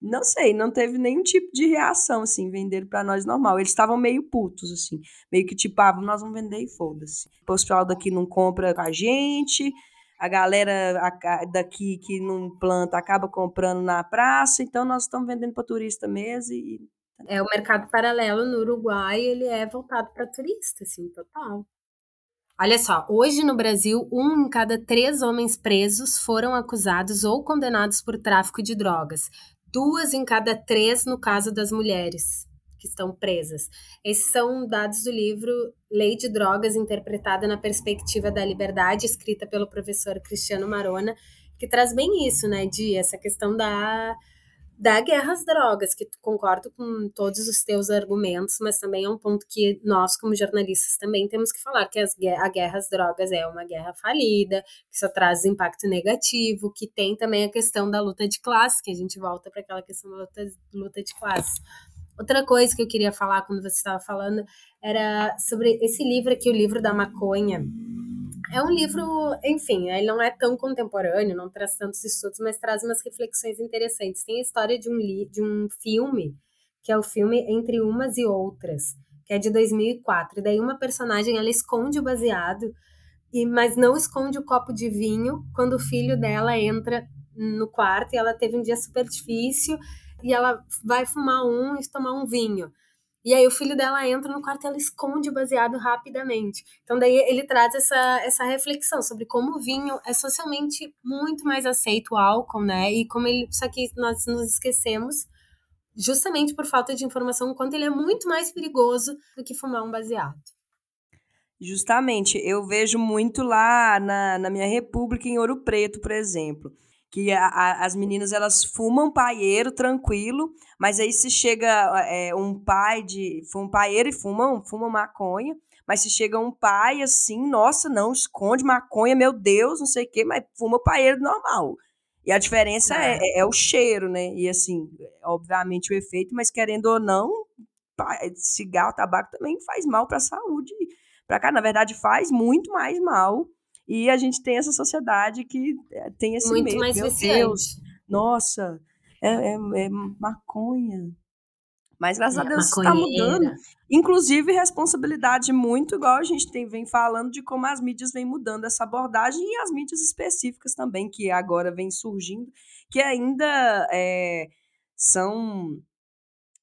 não sei, não teve nenhum tipo de reação, assim, venderam para nós normal. Eles estavam meio putos, assim, meio que tipo, ah, nós vamos vender e foda-se. O pessoal daqui não compra com a gente, a galera daqui que não planta acaba comprando na praça, então nós estamos vendendo para turista mesmo e é o mercado paralelo no Uruguai, ele é voltado para turista, assim, total. Olha só, hoje no Brasil, um em cada três homens presos foram acusados ou condenados por tráfico de drogas. duas em cada três no caso das mulheres que estão presas. Esses são dados do livro Lei de Drogas Interpretada na Perspectiva da Liberdade, escrita pelo professor Cristiano Marona, que traz bem isso, né, de essa questão da da guerra às drogas, que concordo com todos os teus argumentos, mas também é um ponto que nós, como jornalistas, também temos que falar, que as, a guerra às drogas é uma guerra falida, que só traz impacto negativo, que tem também a questão da luta de classe, que a gente volta para aquela questão da luta, luta de classe. Outra coisa que eu queria falar quando você estava falando era sobre esse livro aqui, o livro da maconha. É um livro, enfim, ele não é tão contemporâneo, não traz tantos estudos, mas traz umas reflexões interessantes. Tem a história de um, de um filme, que é o filme Entre Umas e Outras, que é de 2004. E daí uma personagem, ela esconde o baseado, e mas não esconde o copo de vinho quando o filho dela entra no quarto e ela teve um dia super difícil e ela vai fumar um e tomar um vinho. E aí o filho dela entra no quarto e ela esconde o baseado rapidamente. Então daí ele traz essa, essa reflexão sobre como o vinho é socialmente muito mais aceito o álcool, né? E como ele, só que nós nos esquecemos justamente por falta de informação, o quanto ele é muito mais perigoso do que fumar um baseado. Justamente, eu vejo muito lá na, na minha república em Ouro Preto, por exemplo que a, a, as meninas elas fumam paieiro tranquilo, mas aí se chega é, um pai de fuma paieiro e fumam, fumam maconha, mas se chega um pai assim, nossa, não esconde maconha, meu Deus, não sei o quê, mas fuma paieiro normal. E a diferença é. É, é, é o cheiro, né? E assim, obviamente o efeito, mas querendo ou não, cigarro, tabaco também faz mal para a saúde. Para cá, na verdade, faz muito mais mal e a gente tem essa sociedade que eh, tem esse Muito medo. mais Meu viciante. Deus, nossa, é, é, é maconha. Mas graças é, a Deus está mudando. Inclusive, responsabilidade muito, igual a gente tem, vem falando de como as mídias vêm mudando essa abordagem e as mídias específicas também, que agora vem surgindo, que ainda é, são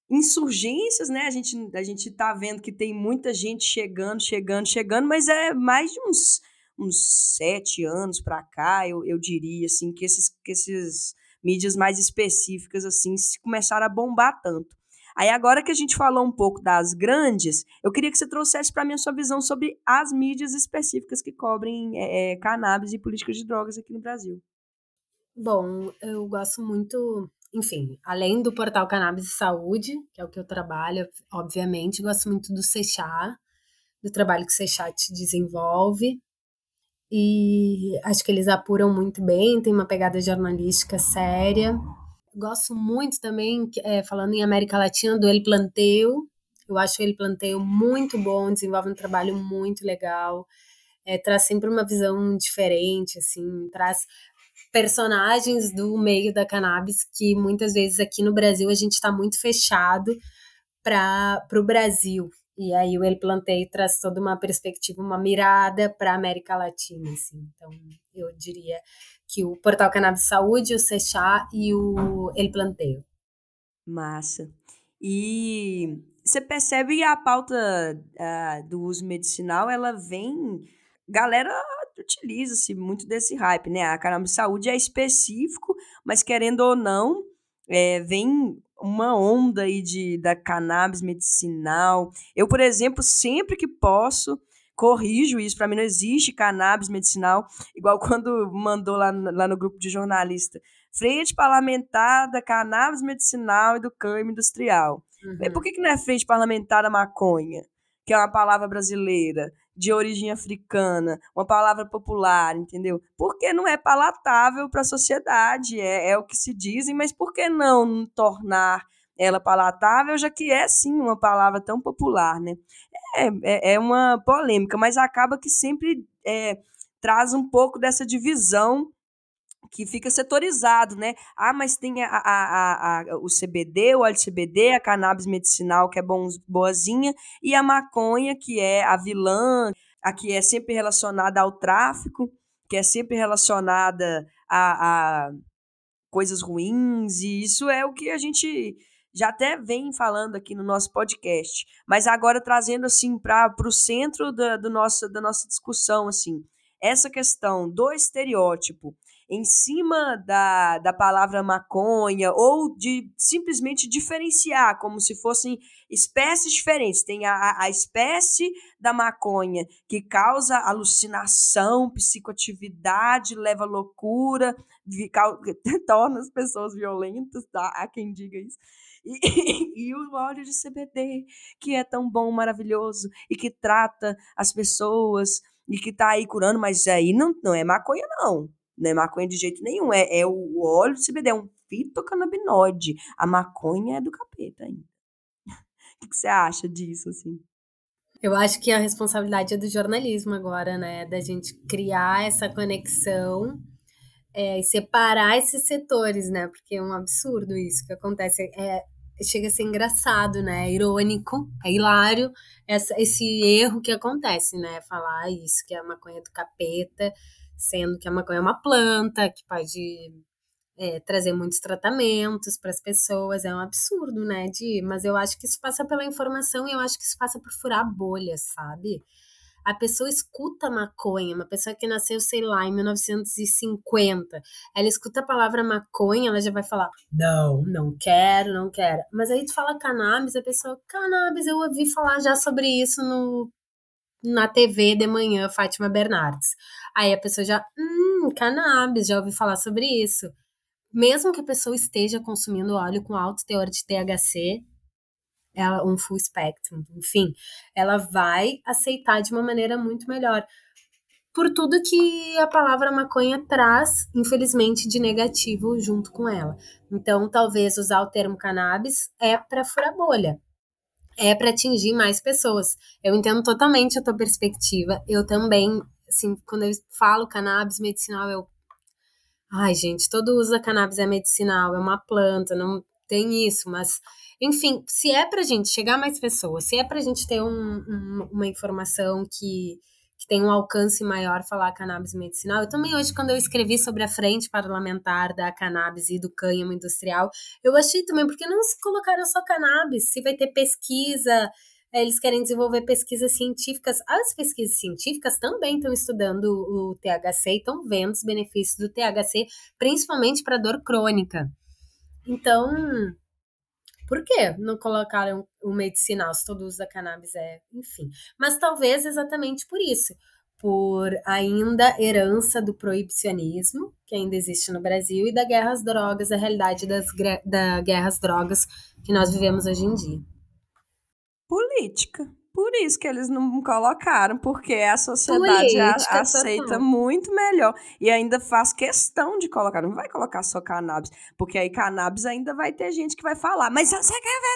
insurgências, né? A gente, a gente tá vendo que tem muita gente chegando, chegando, chegando, mas é mais de uns uns sete anos para cá, eu, eu diria, assim, que esses, que esses mídias mais específicas, assim, começaram a bombar tanto. Aí agora que a gente falou um pouco das grandes, eu queria que você trouxesse para mim a sua visão sobre as mídias específicas que cobrem é, é, cannabis e políticas de drogas aqui no Brasil. Bom, eu gosto muito, enfim, além do portal Cannabis e Saúde, que é o que eu trabalho, obviamente, gosto muito do Sechá, do trabalho que o Sechá te desenvolve e acho que eles apuram muito bem, tem uma pegada jornalística séria. Gosto muito também, é, falando em América Latina, do El Planteo. Eu acho ele Planteo muito bom, desenvolve um trabalho muito legal, é, traz sempre uma visão diferente, assim, traz personagens do meio da cannabis que muitas vezes aqui no Brasil a gente está muito fechado para o Brasil, e aí o Ele Plantei traz toda uma perspectiva, uma mirada para a América Latina, assim. Então, eu diria que o Portal Cannabis Saúde, o Sechá e o Ele Planteio. Massa. E você percebe a pauta uh, do uso medicinal, ela vem... Galera utiliza-se muito desse hype, né? A cannabis saúde é específico, mas querendo ou não, é, vem uma onda aí de, da cannabis medicinal. Eu, por exemplo, sempre que posso, corrijo isso. Para mim não existe cannabis medicinal, igual quando mandou lá, lá no grupo de jornalista. Frente parlamentar da cannabis medicinal e do cânhamo industrial. Uhum. Por que, que não é frente parlamentar da maconha? Que é uma palavra brasileira de origem africana, uma palavra popular, entendeu? Porque não é palatável para a sociedade, é, é o que se dizem, mas por que não tornar ela palatável, já que é sim uma palavra tão popular, né? É, é, é uma polêmica, mas acaba que sempre é, traz um pouco dessa divisão que fica setorizado, né? Ah, mas tem a, a, a, o CBD, o óleo CBD, a cannabis medicinal, que é bom, boazinha, e a maconha, que é a vilã, a que é sempre relacionada ao tráfico, que é sempre relacionada a, a coisas ruins, e isso é o que a gente já até vem falando aqui no nosso podcast, mas agora trazendo assim para o centro da, do nosso, da nossa discussão, assim, essa questão do estereótipo em cima da, da palavra maconha ou de simplesmente diferenciar como se fossem espécies diferentes. Tem a, a espécie da maconha que causa alucinação, psicoatividade, leva loucura, torna as pessoas violentas, tá? há quem diga isso. E, e, o óleo de CBD, que é tão bom, maravilhoso, e que trata as pessoas, e que tá aí curando, mas aí não, não é maconha, não. Não é maconha de jeito nenhum. É, é o óleo de CBD, é um fitocannabinoide. A maconha é do capeta ainda. O que, você acha disso, assim? Eu acho que a responsabilidade é do jornalismo agora, né? Da gente criar essa conexão é, e separar esses setores, né? Porque é um absurdo isso que acontece. É, chega a ser engraçado, né? É irônico, é hilário essa, esse erro que acontece, né? Falar isso, que é a maconha do capeta, sendo que a maconha é uma planta que pode é, trazer muitos tratamentos para as pessoas. É um absurdo, né? De, mas eu acho que isso passa pela informação e eu acho que isso passa por furar bolhas, sabe? A pessoa escuta maconha, uma pessoa que nasceu, sei lá, em 1950, ela escuta a palavra maconha, ela já vai falar: não, não quero, não quero. Mas aí tu fala cannabis, a pessoa, cannabis, eu ouvi falar já sobre isso no na TV de manhã, Fátima Bernardes. Aí a pessoa já, hum, cannabis, já ouvi falar sobre isso. Mesmo que a pessoa esteja consumindo óleo com alto teor de THC, ela um full spectrum, enfim, ela vai aceitar de uma maneira muito melhor. Por tudo que a palavra maconha traz, infelizmente, de negativo junto com ela. Então, talvez usar o termo cannabis é para furar bolha, é para atingir mais pessoas. Eu entendo totalmente a tua perspectiva. Eu também, assim, quando eu falo cannabis medicinal, eu Ai, gente, todo uso da cannabis é medicinal, é uma planta, não tem isso, mas enfim, se é pra gente chegar mais pessoas, se é pra gente ter um, um, uma informação que, que tem um alcance maior falar cannabis medicinal, eu também hoje, quando eu escrevi sobre a frente parlamentar da cannabis e do cânhamo industrial, eu achei também, porque não se colocaram só cannabis, se vai ter pesquisa, eh, eles querem desenvolver pesquisas científicas. As pesquisas científicas também estão estudando o THC e estão vendo os benefícios do THC, principalmente para dor crônica. Então, por que não colocaram o medicinal se todo uso da cannabis é, enfim. Mas talvez exatamente por isso, por ainda herança do proibicionismo, que ainda existe no Brasil, e da guerra às drogas, a realidade das da guerra às drogas que nós vivemos hoje em dia. Política. Por isso que eles não colocaram, porque a sociedade a, aceita muito melhor. E ainda faz questão de colocar. Não vai colocar só cannabis, porque aí cannabis ainda vai ter gente que vai falar. Mas você quer ver?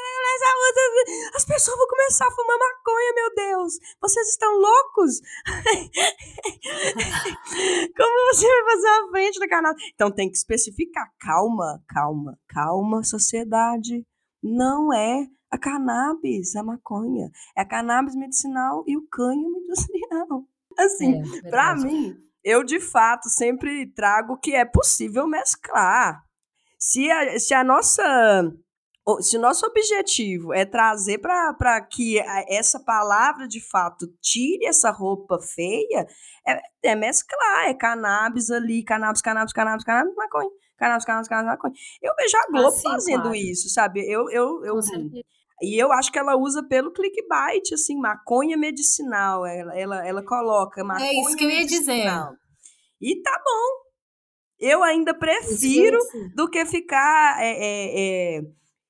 As pessoas vão começar a fumar maconha, meu Deus! Vocês estão loucos? Como você vai fazer a frente da cannabis? Então tem que especificar. Calma, calma, calma, sociedade. Não é a cannabis, a maconha. É a cannabis medicinal e o cânhamo industrial. Assim, é, para mim, eu de fato sempre trago que é possível mesclar. Se a, se a nossa. Se o nosso objetivo é trazer para que essa palavra de fato tire essa roupa feia, é, é mesclar, é cannabis ali, cannabis, cannabis, cannabis, cannabis, maconha, cannabis, cannabis, maconha. Eu vejo a Globo ah, fazendo claro. isso, sabe? Eu, eu, eu, e eu acho que ela usa pelo clickbait, assim, maconha medicinal. Ela, ela, ela coloca maconha É isso que eu ia dizer. E tá bom. Eu ainda prefiro do que ficar é, é, é,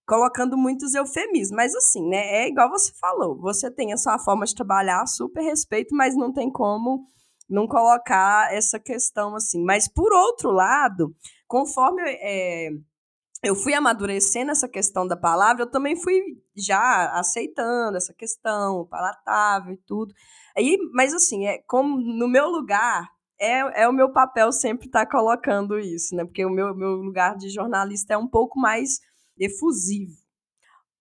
colocando muitos eufemismos. Mas assim, né? É igual você falou. Você tem a sua forma de trabalhar, super respeito, mas não tem como não colocar essa questão assim. Mas por outro lado, conforme é, eu fui amadurecendo essa questão da palavra, eu também fui já aceitando essa questão, palatável e tudo. Aí, mas assim, é como no meu lugar, é, é o meu papel sempre estar tá colocando isso, né? Porque o meu, meu lugar de jornalista é um pouco mais efusivo.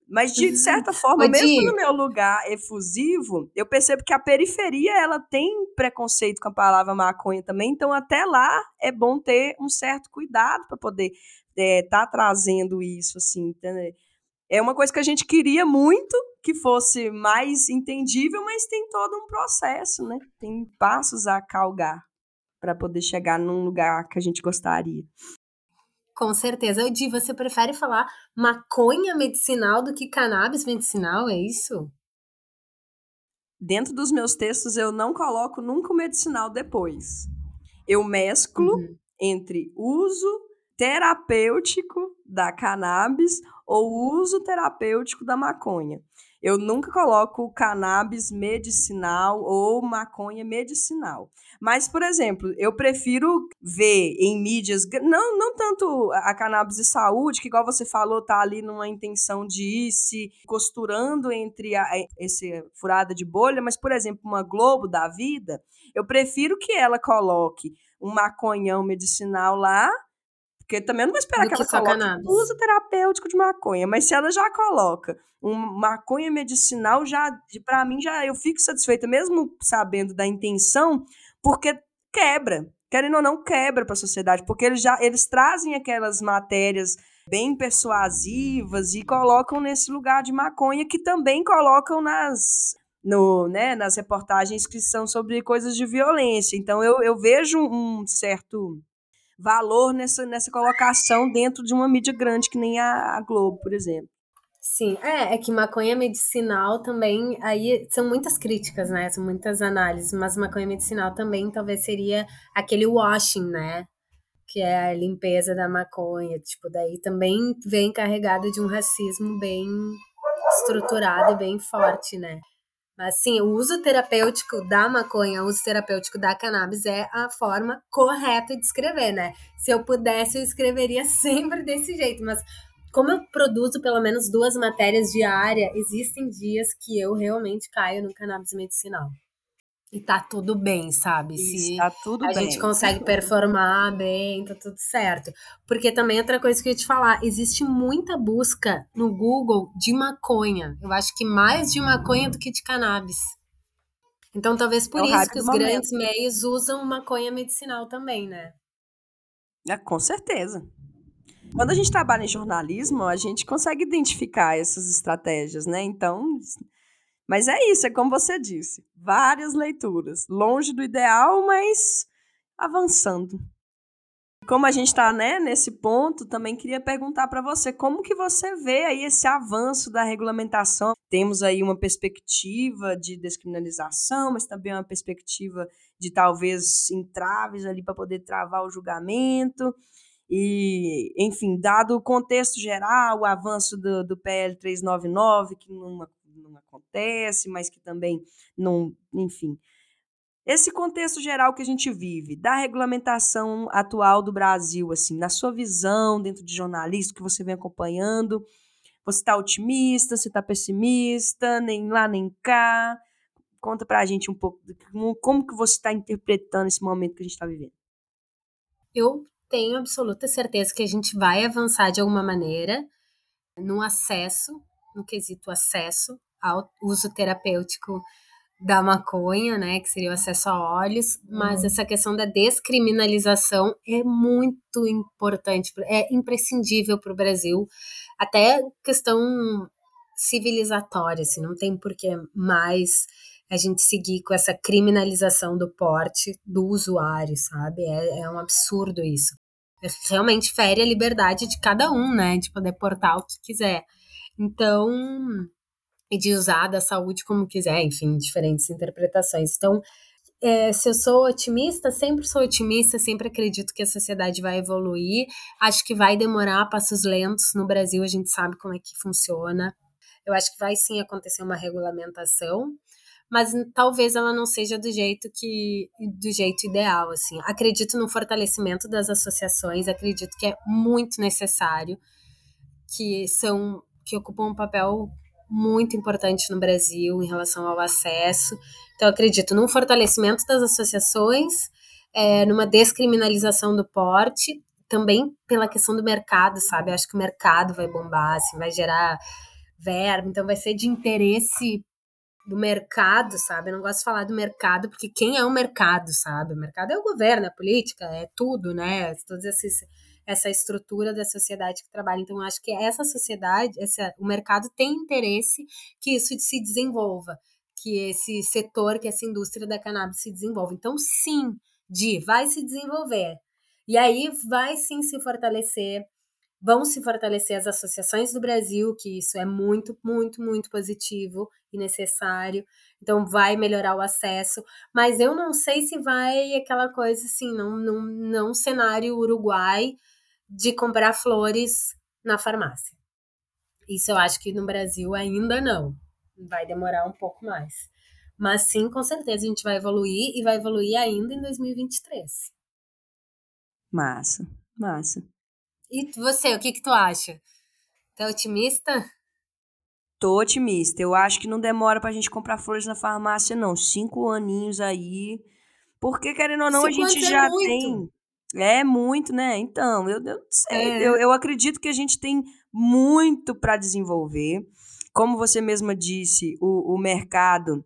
Mas, de certa forma, mesmo no meu lugar efusivo, eu percebo que a periferia ela tem preconceito com a palavra maconha também, então até lá é bom ter um certo cuidado para poder é, tá trazendo isso, assim. É uma coisa que a gente queria muito que fosse mais entendível, mas tem todo um processo, né? Tem passos a calgar. para poder chegar num lugar que a gente gostaria. Com certeza. Di, você prefere falar maconha medicinal do que cannabis medicinal, é isso? Dentro dos meus textos eu não coloco nunca o medicinal depois. Eu mesclo uhum. entre uso terapêutico da cannabis ou uso terapêutico da maconha. Eu nunca coloco cannabis medicinal ou maconha medicinal. Mas, por exemplo, eu prefiro ver em mídias, não, não tanto a cannabis de saúde, que igual você falou, tá ali numa intenção de ir se costurando entre a, esse furada de bolha, mas, por exemplo, uma Globo da vida, eu prefiro que ela coloque um maconhão medicinal lá porque também não vou esperar que, que ela coloque uso terapêutico de maconha, mas se ela já coloca um maconha medicinal, já para mim já eu fico satisfeita mesmo sabendo da intenção, porque quebra, querendo ou não quebra para a sociedade, porque eles já eles trazem aquelas matérias bem persuasivas e colocam nesse lugar de maconha que também colocam nas no, né, nas reportagens que são sobre coisas de violência. Então eu, eu vejo um certo valor nessa, nessa colocação dentro de uma mídia grande que nem a, a Globo, por exemplo. Sim, é, é que maconha medicinal também, aí são muitas críticas, né? São muitas análises, mas maconha medicinal também talvez seria aquele washing, né? Que é a limpeza da maconha, tipo, daí também vem carregado de um racismo bem estruturado e bem forte, né? Mas sim, o uso terapêutico da maconha, o uso terapêutico da cannabis é a forma correta de escrever, né? Se eu pudesse, eu escreveria sempre desse jeito, mas como eu produzo pelo menos duas matérias diárias, existem dias que eu realmente caio no cannabis medicinal. E tá tudo bem, sabe? Isso, Se tá tudo a bem. gente consegue performar bem, tá tudo certo. Porque também outra coisa que eu ia te falar, existe muita busca no Google de maconha. Eu acho que mais de maconha do que de cannabis. Então talvez por é isso que os momento. grandes meios usam maconha medicinal também, né? É, com certeza. Quando a gente trabalha em jornalismo, a gente consegue identificar essas estratégias, né? Então, mas é isso, é como você disse, várias leituras, longe do ideal, mas avançando. Como a gente está né, nesse ponto, também queria perguntar para você como que você vê aí esse avanço da regulamentação. Temos aí uma perspectiva de descriminalização, mas também uma perspectiva de talvez entraves ali para poder travar o julgamento. E, enfim, dado o contexto geral, o avanço do, do PL 399, que numa não acontece, mas que também não, enfim. Esse contexto geral que a gente vive, da regulamentação atual do Brasil, assim, na sua visão, dentro de jornalista que você vem acompanhando, você está otimista, você está pessimista, nem lá nem cá? Conta para a gente um pouco como que você está interpretando esse momento que a gente está vivendo. Eu tenho absoluta certeza que a gente vai avançar de alguma maneira no acesso, no quesito acesso ao uso terapêutico da maconha, né, que seria o acesso a óleos, mas uhum. essa questão da descriminalização é muito importante, é imprescindível para o Brasil, até questão civilizatória, assim, não tem por que mais a gente seguir com essa criminalização do porte do usuário, sabe? É, é um absurdo isso. Realmente fere a liberdade de cada um, né, de poder portar o que quiser. Então, e de usar da saúde como quiser, enfim, diferentes interpretações. Então, é, se eu sou otimista, sempre sou otimista, sempre acredito que a sociedade vai evoluir. Acho que vai demorar passos lentos. No Brasil, a gente sabe como é que funciona. Eu acho que vai sim acontecer uma regulamentação, mas talvez ela não seja do jeito que do jeito ideal assim. Acredito no fortalecimento das associações, acredito que é muito necessário que são que ocupam um papel muito importante no Brasil em relação ao acesso. Então, acredito num fortalecimento das associações, é, numa descriminalização do porte, também pela questão do mercado, sabe? Eu acho que o mercado vai bombar, assim, vai gerar verba, então vai ser de interesse do mercado, sabe? Eu não gosto de falar do mercado, porque quem é o mercado, sabe? O mercado é o governo, é a política, é tudo, né? Todos esses essa estrutura da sociedade que trabalha. Então, acho que essa sociedade, essa, o mercado tem interesse que isso se desenvolva, que esse setor, que essa indústria da cannabis se desenvolva. Então, sim, de vai se desenvolver. E aí vai sim se fortalecer, vão se fortalecer as associações do Brasil, que isso é muito, muito, muito positivo e necessário. Então vai melhorar o acesso, mas eu não sei se vai aquela coisa assim, não, não, não cenário Uruguai de comprar flores na farmácia. Isso eu acho que no Brasil ainda não. Vai demorar um pouco mais. Mas sim, com certeza a gente vai evoluir e vai evoluir ainda em 2023. Massa, massa. E você, o que que tu acha? Tá otimista? Tô otimista. Eu acho que não demora pra gente comprar flores na farmácia, não. Cinco aninhos aí. Porque, querendo ou não, Cinco a gente já é tem. É muito, né? Então, eu, eu não sei. É. Eu, eu acredito que a gente tem muito para desenvolver. Como você mesma disse, o, o mercado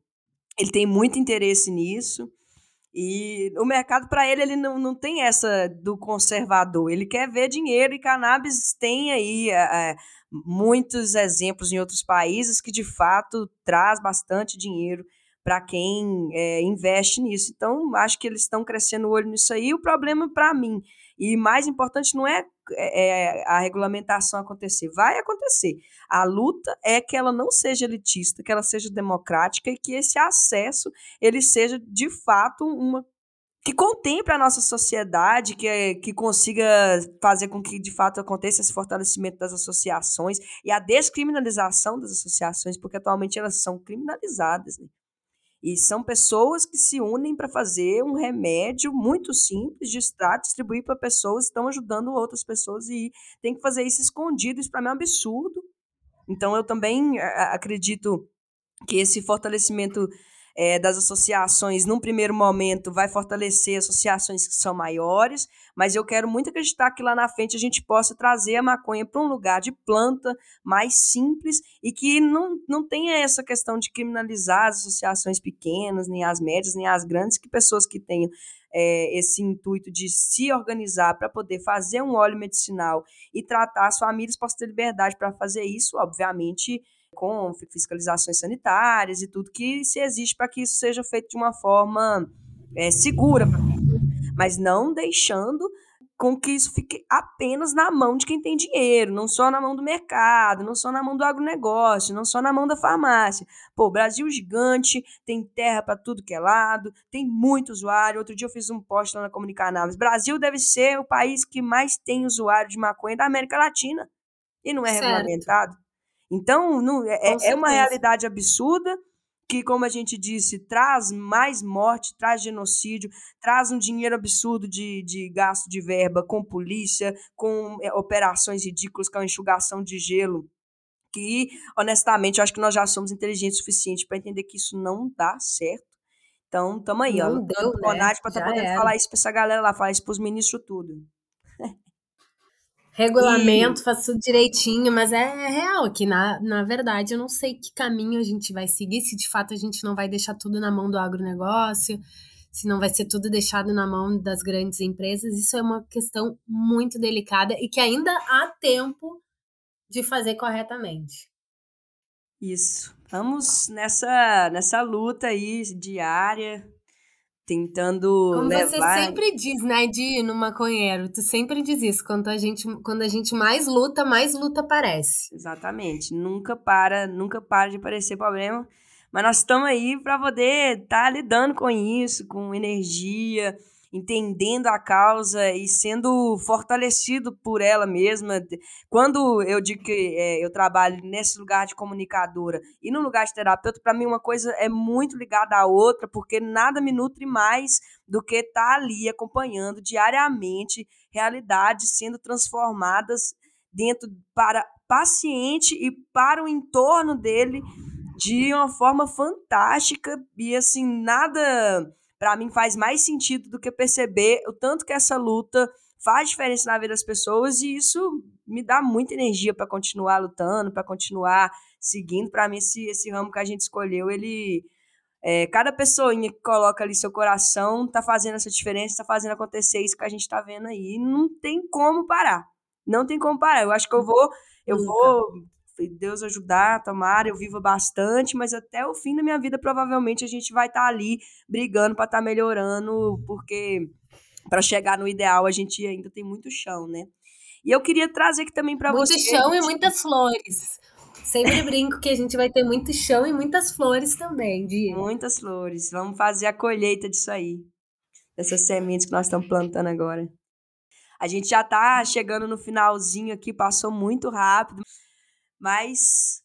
ele tem muito interesse nisso. E o mercado, para ele, ele não, não tem essa do conservador. Ele quer ver dinheiro e cannabis tem aí é, muitos exemplos em outros países que, de fato, traz bastante dinheiro para quem é, investe nisso. Então, acho que eles estão crescendo o olho nisso aí. O problema, para mim, e mais importante não é, é, é, a regulamentação acontecer, vai acontecer. A luta é que ela não seja elitista, que ela seja democrática e que esse acesso ele seja de fato uma que contemple a nossa sociedade, que, é, que consiga fazer com que de fato aconteça esse fortalecimento das associações e a descriminalização das associações, porque atualmente elas são criminalizadas. Né? E são pessoas que se unem para fazer um remédio muito simples de extrato, distribuir para pessoas, estão ajudando outras pessoas e tem que fazer isso escondido. Isso para mim é um absurdo. Então eu também acredito que esse fortalecimento é, das associações, num primeiro momento, vai fortalecer associações que são maiores, mas eu quero muito acreditar que lá na frente a gente possa trazer a maconha para um lugar de planta mais simples e que não, não tenha essa questão de criminalizar as associações pequenas, nem as médias, nem as grandes, que pessoas que tenham é, esse intuito de se organizar para poder fazer um óleo medicinal e tratar as famílias possam ter liberdade para fazer isso, obviamente com fiscalizações sanitárias e tudo que se existe para que isso seja feito de uma forma é, segura, mas não deixando com que isso fique apenas na mão de quem tem dinheiro, não só na mão do mercado, não só na mão do agronegócio, não só na mão da farmácia. Pô, Brasil gigante, tem terra para tudo que é lado, tem muito usuário. Outro dia eu fiz um post lá na Comunicanáveis. Brasil deve ser o país que mais tem usuário de maconha da América Latina. E não é certo. regulamentado. Então, não, é, é, uma realidade absurda que, como a gente disse, traz mais morte, traz genocídio, traz um dinheiro absurdo de, de gasto de verba com polícia, com é, operações ridículas, com a enxugação de gelo. Que, honestamente, eu acho que nós já somos inteligentes o suficiente para entender que isso não dá certo. Então, estamos aí, não ó. Deu, né? para estar podendo era. falar isso para essa galera lá, falar isso para os ministros tudo. Regulamento, e... faço tudo direitinho, mas é real que na, na verdade eu não sei que caminho a gente vai seguir, se de fato a gente não vai deixar tudo na mão do agronegócio, se não vai ser tudo deixado na mão das grandes empresas. Isso é uma questão muito delicada e que ainda há tempo de fazer corretamente. Isso. Vamos nessa, nessa luta aí diária, tentando Como levar... você sempre diz, né, de no maconheiro, tu sempre diz isso, quando a gente, quando a gente mais luta, mais luta aparece. Exatamente, nunca para, nunca para de aparecer problema, mas nós estamos aí para poder estar tá lidando com isso, com energia, entendendo a causa e sendo fortalecido por ela mesma. Quando eu digo que é, eu trabalho nesse lugar de comunicadora e no lugar de terapeuta, para mim uma coisa é muito ligada à outra, porque nada me nutre mais do que estar tá ali acompanhando diariamente realidades sendo transformadas dentro para paciente e para o entorno dele de uma forma fantástica e assim nada para mim faz mais sentido do que perceber o tanto que essa luta faz diferença na vida das pessoas e isso me dá muita energia para continuar lutando, para continuar seguindo. Para mim, esse, esse ramo que a gente escolheu, ele. É, cada pessoinha que coloca ali seu coração tá fazendo essa diferença, tá fazendo acontecer isso que a gente tá vendo aí. Não tem como parar. Não tem como parar. Eu acho que eu vou. Eu vou Deus ajudar, tomara, eu viva bastante, mas até o fim da minha vida provavelmente a gente vai estar tá ali brigando para estar tá melhorando, porque para chegar no ideal a gente ainda tem muito chão, né? E eu queria trazer aqui também para você. Muito chão e muitas flores. Sempre brinco que a gente vai ter muito chão e muitas flores também, Di. Muitas flores. Vamos fazer a colheita disso aí. Dessas sementes que nós estamos plantando agora. A gente já está chegando no finalzinho aqui, passou muito rápido. Mas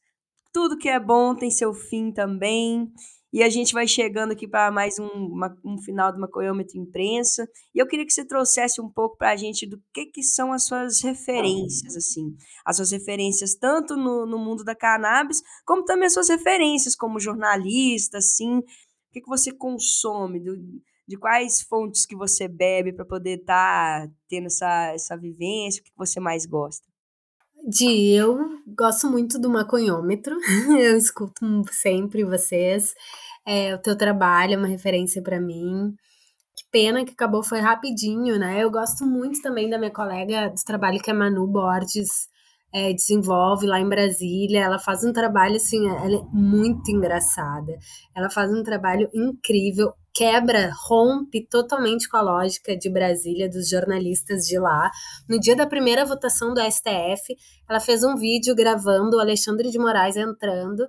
tudo que é bom tem seu fim também. E a gente vai chegando aqui para mais um, uma, um final de uma Coiômetro Imprensa. E eu queria que você trouxesse um pouco para a gente do que, que são as suas referências, assim. As suas referências tanto no, no mundo da cannabis, como também as suas referências como jornalista, assim. O que, que você consome, do, de quais fontes que você bebe para poder estar tá tendo essa, essa vivência, o que, que você mais gosta? Di, eu gosto muito do maconhômetro, eu escuto sempre vocês. É, o teu trabalho é uma referência para mim. Que pena que acabou, foi rapidinho, né? Eu gosto muito também da minha colega do trabalho, que é Manu Borges, é, desenvolve lá em Brasília. Ela faz um trabalho assim, ela é muito engraçada. Ela faz um trabalho incrível, quebra, rompe totalmente com a lógica de Brasília, dos jornalistas de lá. No dia da primeira votação do STF, ela fez um vídeo gravando o Alexandre de Moraes entrando.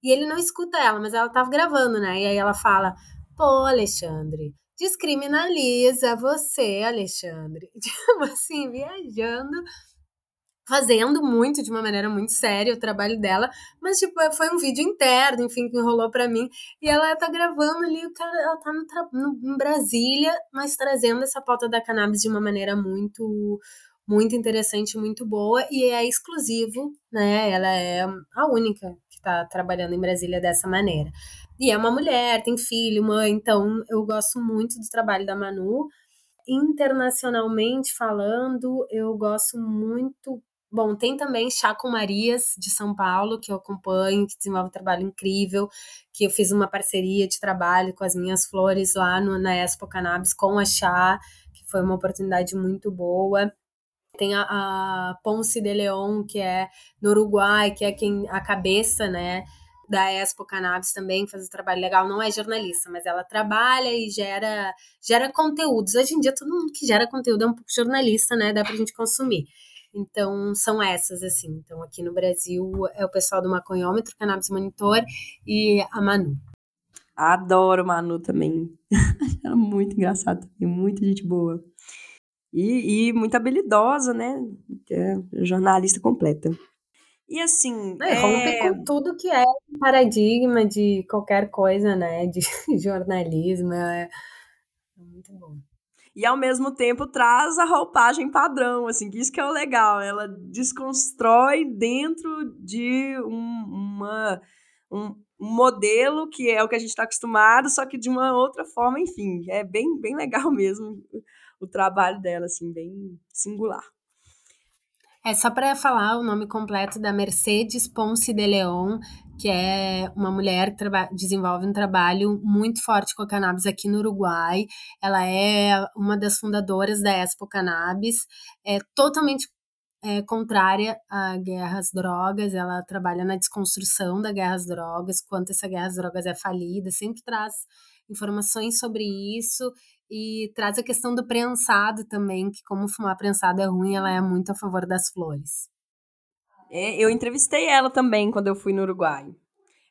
E ele não escuta ela, mas ela estava gravando, né? E aí ela fala: pô, Alexandre, descriminaliza você, Alexandre. Tipo assim, viajando fazendo muito, de uma maneira muito séria, o trabalho dela, mas, tipo, foi um vídeo interno, enfim, que rolou para mim, e ela tá gravando ali, o cara, ela tá no, no, em Brasília, mas trazendo essa pauta da cannabis de uma maneira muito, muito interessante, muito boa, e é exclusivo, né, ela é a única que tá trabalhando em Brasília dessa maneira. E é uma mulher, tem filho, mãe, então eu gosto muito do trabalho da Manu, internacionalmente falando, eu gosto muito Bom, tem também Chá com Marias, de São Paulo, que eu acompanho, que desenvolve um trabalho incrível, que eu fiz uma parceria de trabalho com as minhas flores lá no, na Expo Cannabis com a Chá, que foi uma oportunidade muito boa. Tem a, a Ponce de Leon, que é no Uruguai, que é quem a cabeça, né, da Expo Cannabis também, faz um trabalho legal, não é jornalista, mas ela trabalha e gera, gera conteúdos. Hoje em dia, todo mundo que gera conteúdo é um pouco jornalista, né? Dá pra gente consumir. Então, são essas, assim. Então, aqui no Brasil é o pessoal do Maconhômetro, Cannabis Monitor e a Manu. Adoro Manu também. Ela é muito engraçada, tem muita gente boa. E, e muito habilidosa, né? É jornalista completa. E assim. É, é... com tudo que é paradigma de qualquer coisa, né? De jornalismo. É, é muito bom e ao mesmo tempo traz a roupagem padrão, assim, que isso que é o legal, ela desconstrói dentro de um, uma, um, modelo que é o que a gente está acostumado, só que de uma outra forma, enfim, é bem, bem legal mesmo o trabalho dela, assim, bem singular. É só para falar o nome completo da Mercedes Ponce de Leon, que é uma mulher que desenvolve um trabalho muito forte com a cannabis aqui no Uruguai. Ela é uma das fundadoras da Expo Cannabis, é totalmente é, contrária à guerra às drogas, ela trabalha na desconstrução da guerra às drogas, quanto essa guerra às drogas é falida, sempre traz informações sobre isso e traz a questão do prensado também, que como fumar prensado é ruim, ela é muito a favor das flores. É, eu entrevistei ela também quando eu fui no Uruguai.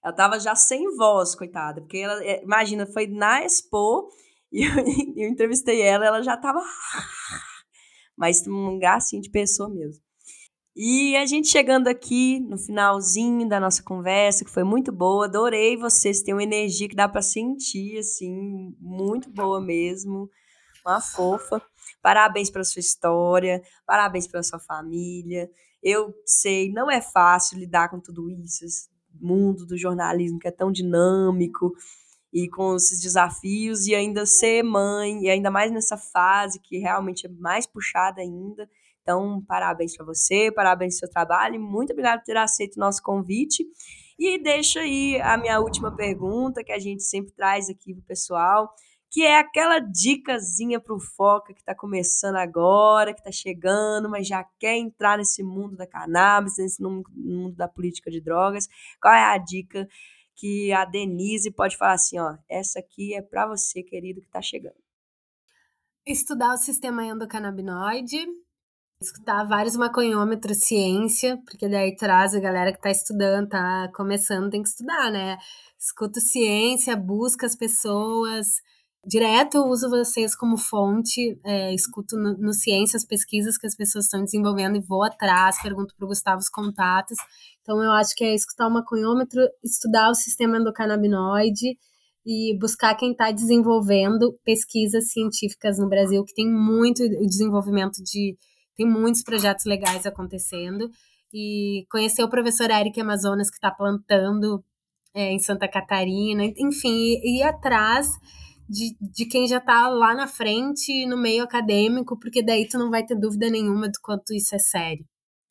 Ela tava já sem voz, coitada, porque ela, é, imagina, foi na Expo e eu, eu entrevistei ela, ela já tava mas um gracinho de pessoa mesmo. E a gente chegando aqui no finalzinho da nossa conversa, que foi muito boa, adorei vocês, têm uma energia que dá para sentir, assim, muito boa mesmo, uma fofa. Parabéns pela sua história, parabéns pela sua família. Eu sei, não é fácil lidar com tudo isso, esse mundo do jornalismo que é tão dinâmico e com esses desafios, e ainda ser mãe, e ainda mais nessa fase que realmente é mais puxada ainda. Então, parabéns para você, parabéns pelo seu trabalho, e muito obrigado por ter aceito o nosso convite. E deixa aí a minha última pergunta, que a gente sempre traz aqui para o pessoal, que é aquela dicasinha pro Foca que está começando agora, que está chegando, mas já quer entrar nesse mundo da cannabis, nesse mundo da política de drogas. Qual é a dica que a Denise pode falar assim, ó, essa aqui é para você, querido, que está chegando? Estudar o sistema endocannabinoide, escutar vários maconhômetros, ciência, porque daí traz a galera que tá estudando, tá começando, tem que estudar, né? Escuta ciência, busca as pessoas, Direto eu uso vocês como fonte, é, escuto no, no Ciência as pesquisas que as pessoas estão desenvolvendo e vou atrás, pergunto para o Gustavo os contatos. Então eu acho que é escutar o maconhômetro, estudar o sistema endocannabinoide e buscar quem está desenvolvendo pesquisas científicas no Brasil, que tem muito desenvolvimento de. tem muitos projetos legais acontecendo. E conhecer o professor Eric Amazonas, que está plantando é, em Santa Catarina, enfim, ir atrás de, de quem já tá lá na frente, no meio acadêmico, porque daí tu não vai ter dúvida nenhuma do quanto isso é sério.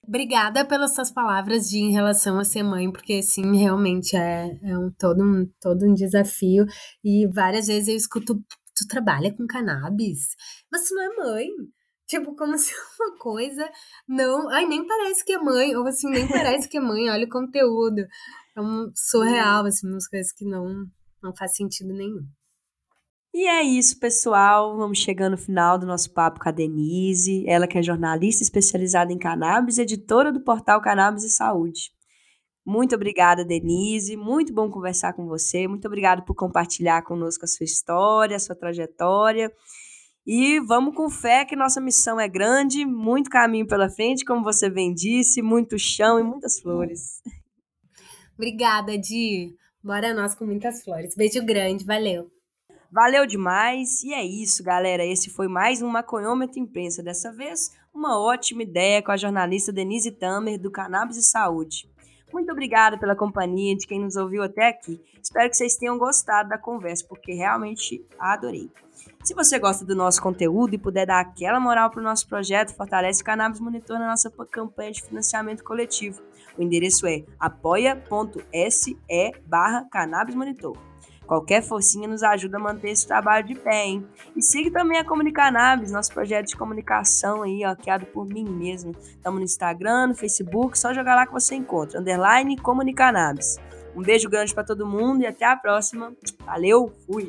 Obrigada pelas suas palavras de em relação a ser mãe, porque sim, realmente é, é um, todo, um, todo um desafio. E várias vezes eu escuto, tu trabalha com cannabis, mas tu não é mãe. Tipo, como se uma coisa não. Ai, nem parece que é mãe, ou assim, nem parece que é mãe, olha o conteúdo. É um surreal, assim, umas coisas que não, não faz sentido nenhum. E é isso, pessoal. Vamos chegando no final do nosso papo com a Denise, ela que é jornalista especializada em cannabis, editora do portal Cannabis e Saúde. Muito obrigada, Denise. Muito bom conversar com você. Muito obrigada por compartilhar conosco a sua história, a sua trajetória. E vamos com fé que nossa missão é grande, muito caminho pela frente, como você bem disse, muito chão e muitas flores. Obrigada, Di. Bora nós com muitas flores. Beijo grande, valeu. Valeu demais. E é isso, galera. Esse foi mais um Maconhômetro Imprensa. Dessa vez, uma ótima ideia com a jornalista Denise Tamer, do Cannabis e Saúde. Muito obrigada pela companhia de quem nos ouviu até aqui. Espero que vocês tenham gostado da conversa, porque realmente adorei. Se você gosta do nosso conteúdo e puder dar aquela moral para o nosso projeto, fortalece o Cannabis Monitor na nossa campanha de financiamento coletivo. O endereço é apoia.se barra Cannabis Monitor. Qualquer forcinha nos ajuda a manter esse trabalho de pé, hein? E siga também a Comunicanabis, nosso projeto de comunicação aí, ó, criado por mim mesmo. Estamos no Instagram, no Facebook, só jogar lá que você encontra. Underline Comunicanabis. Um beijo grande para todo mundo e até a próxima. Valeu, fui!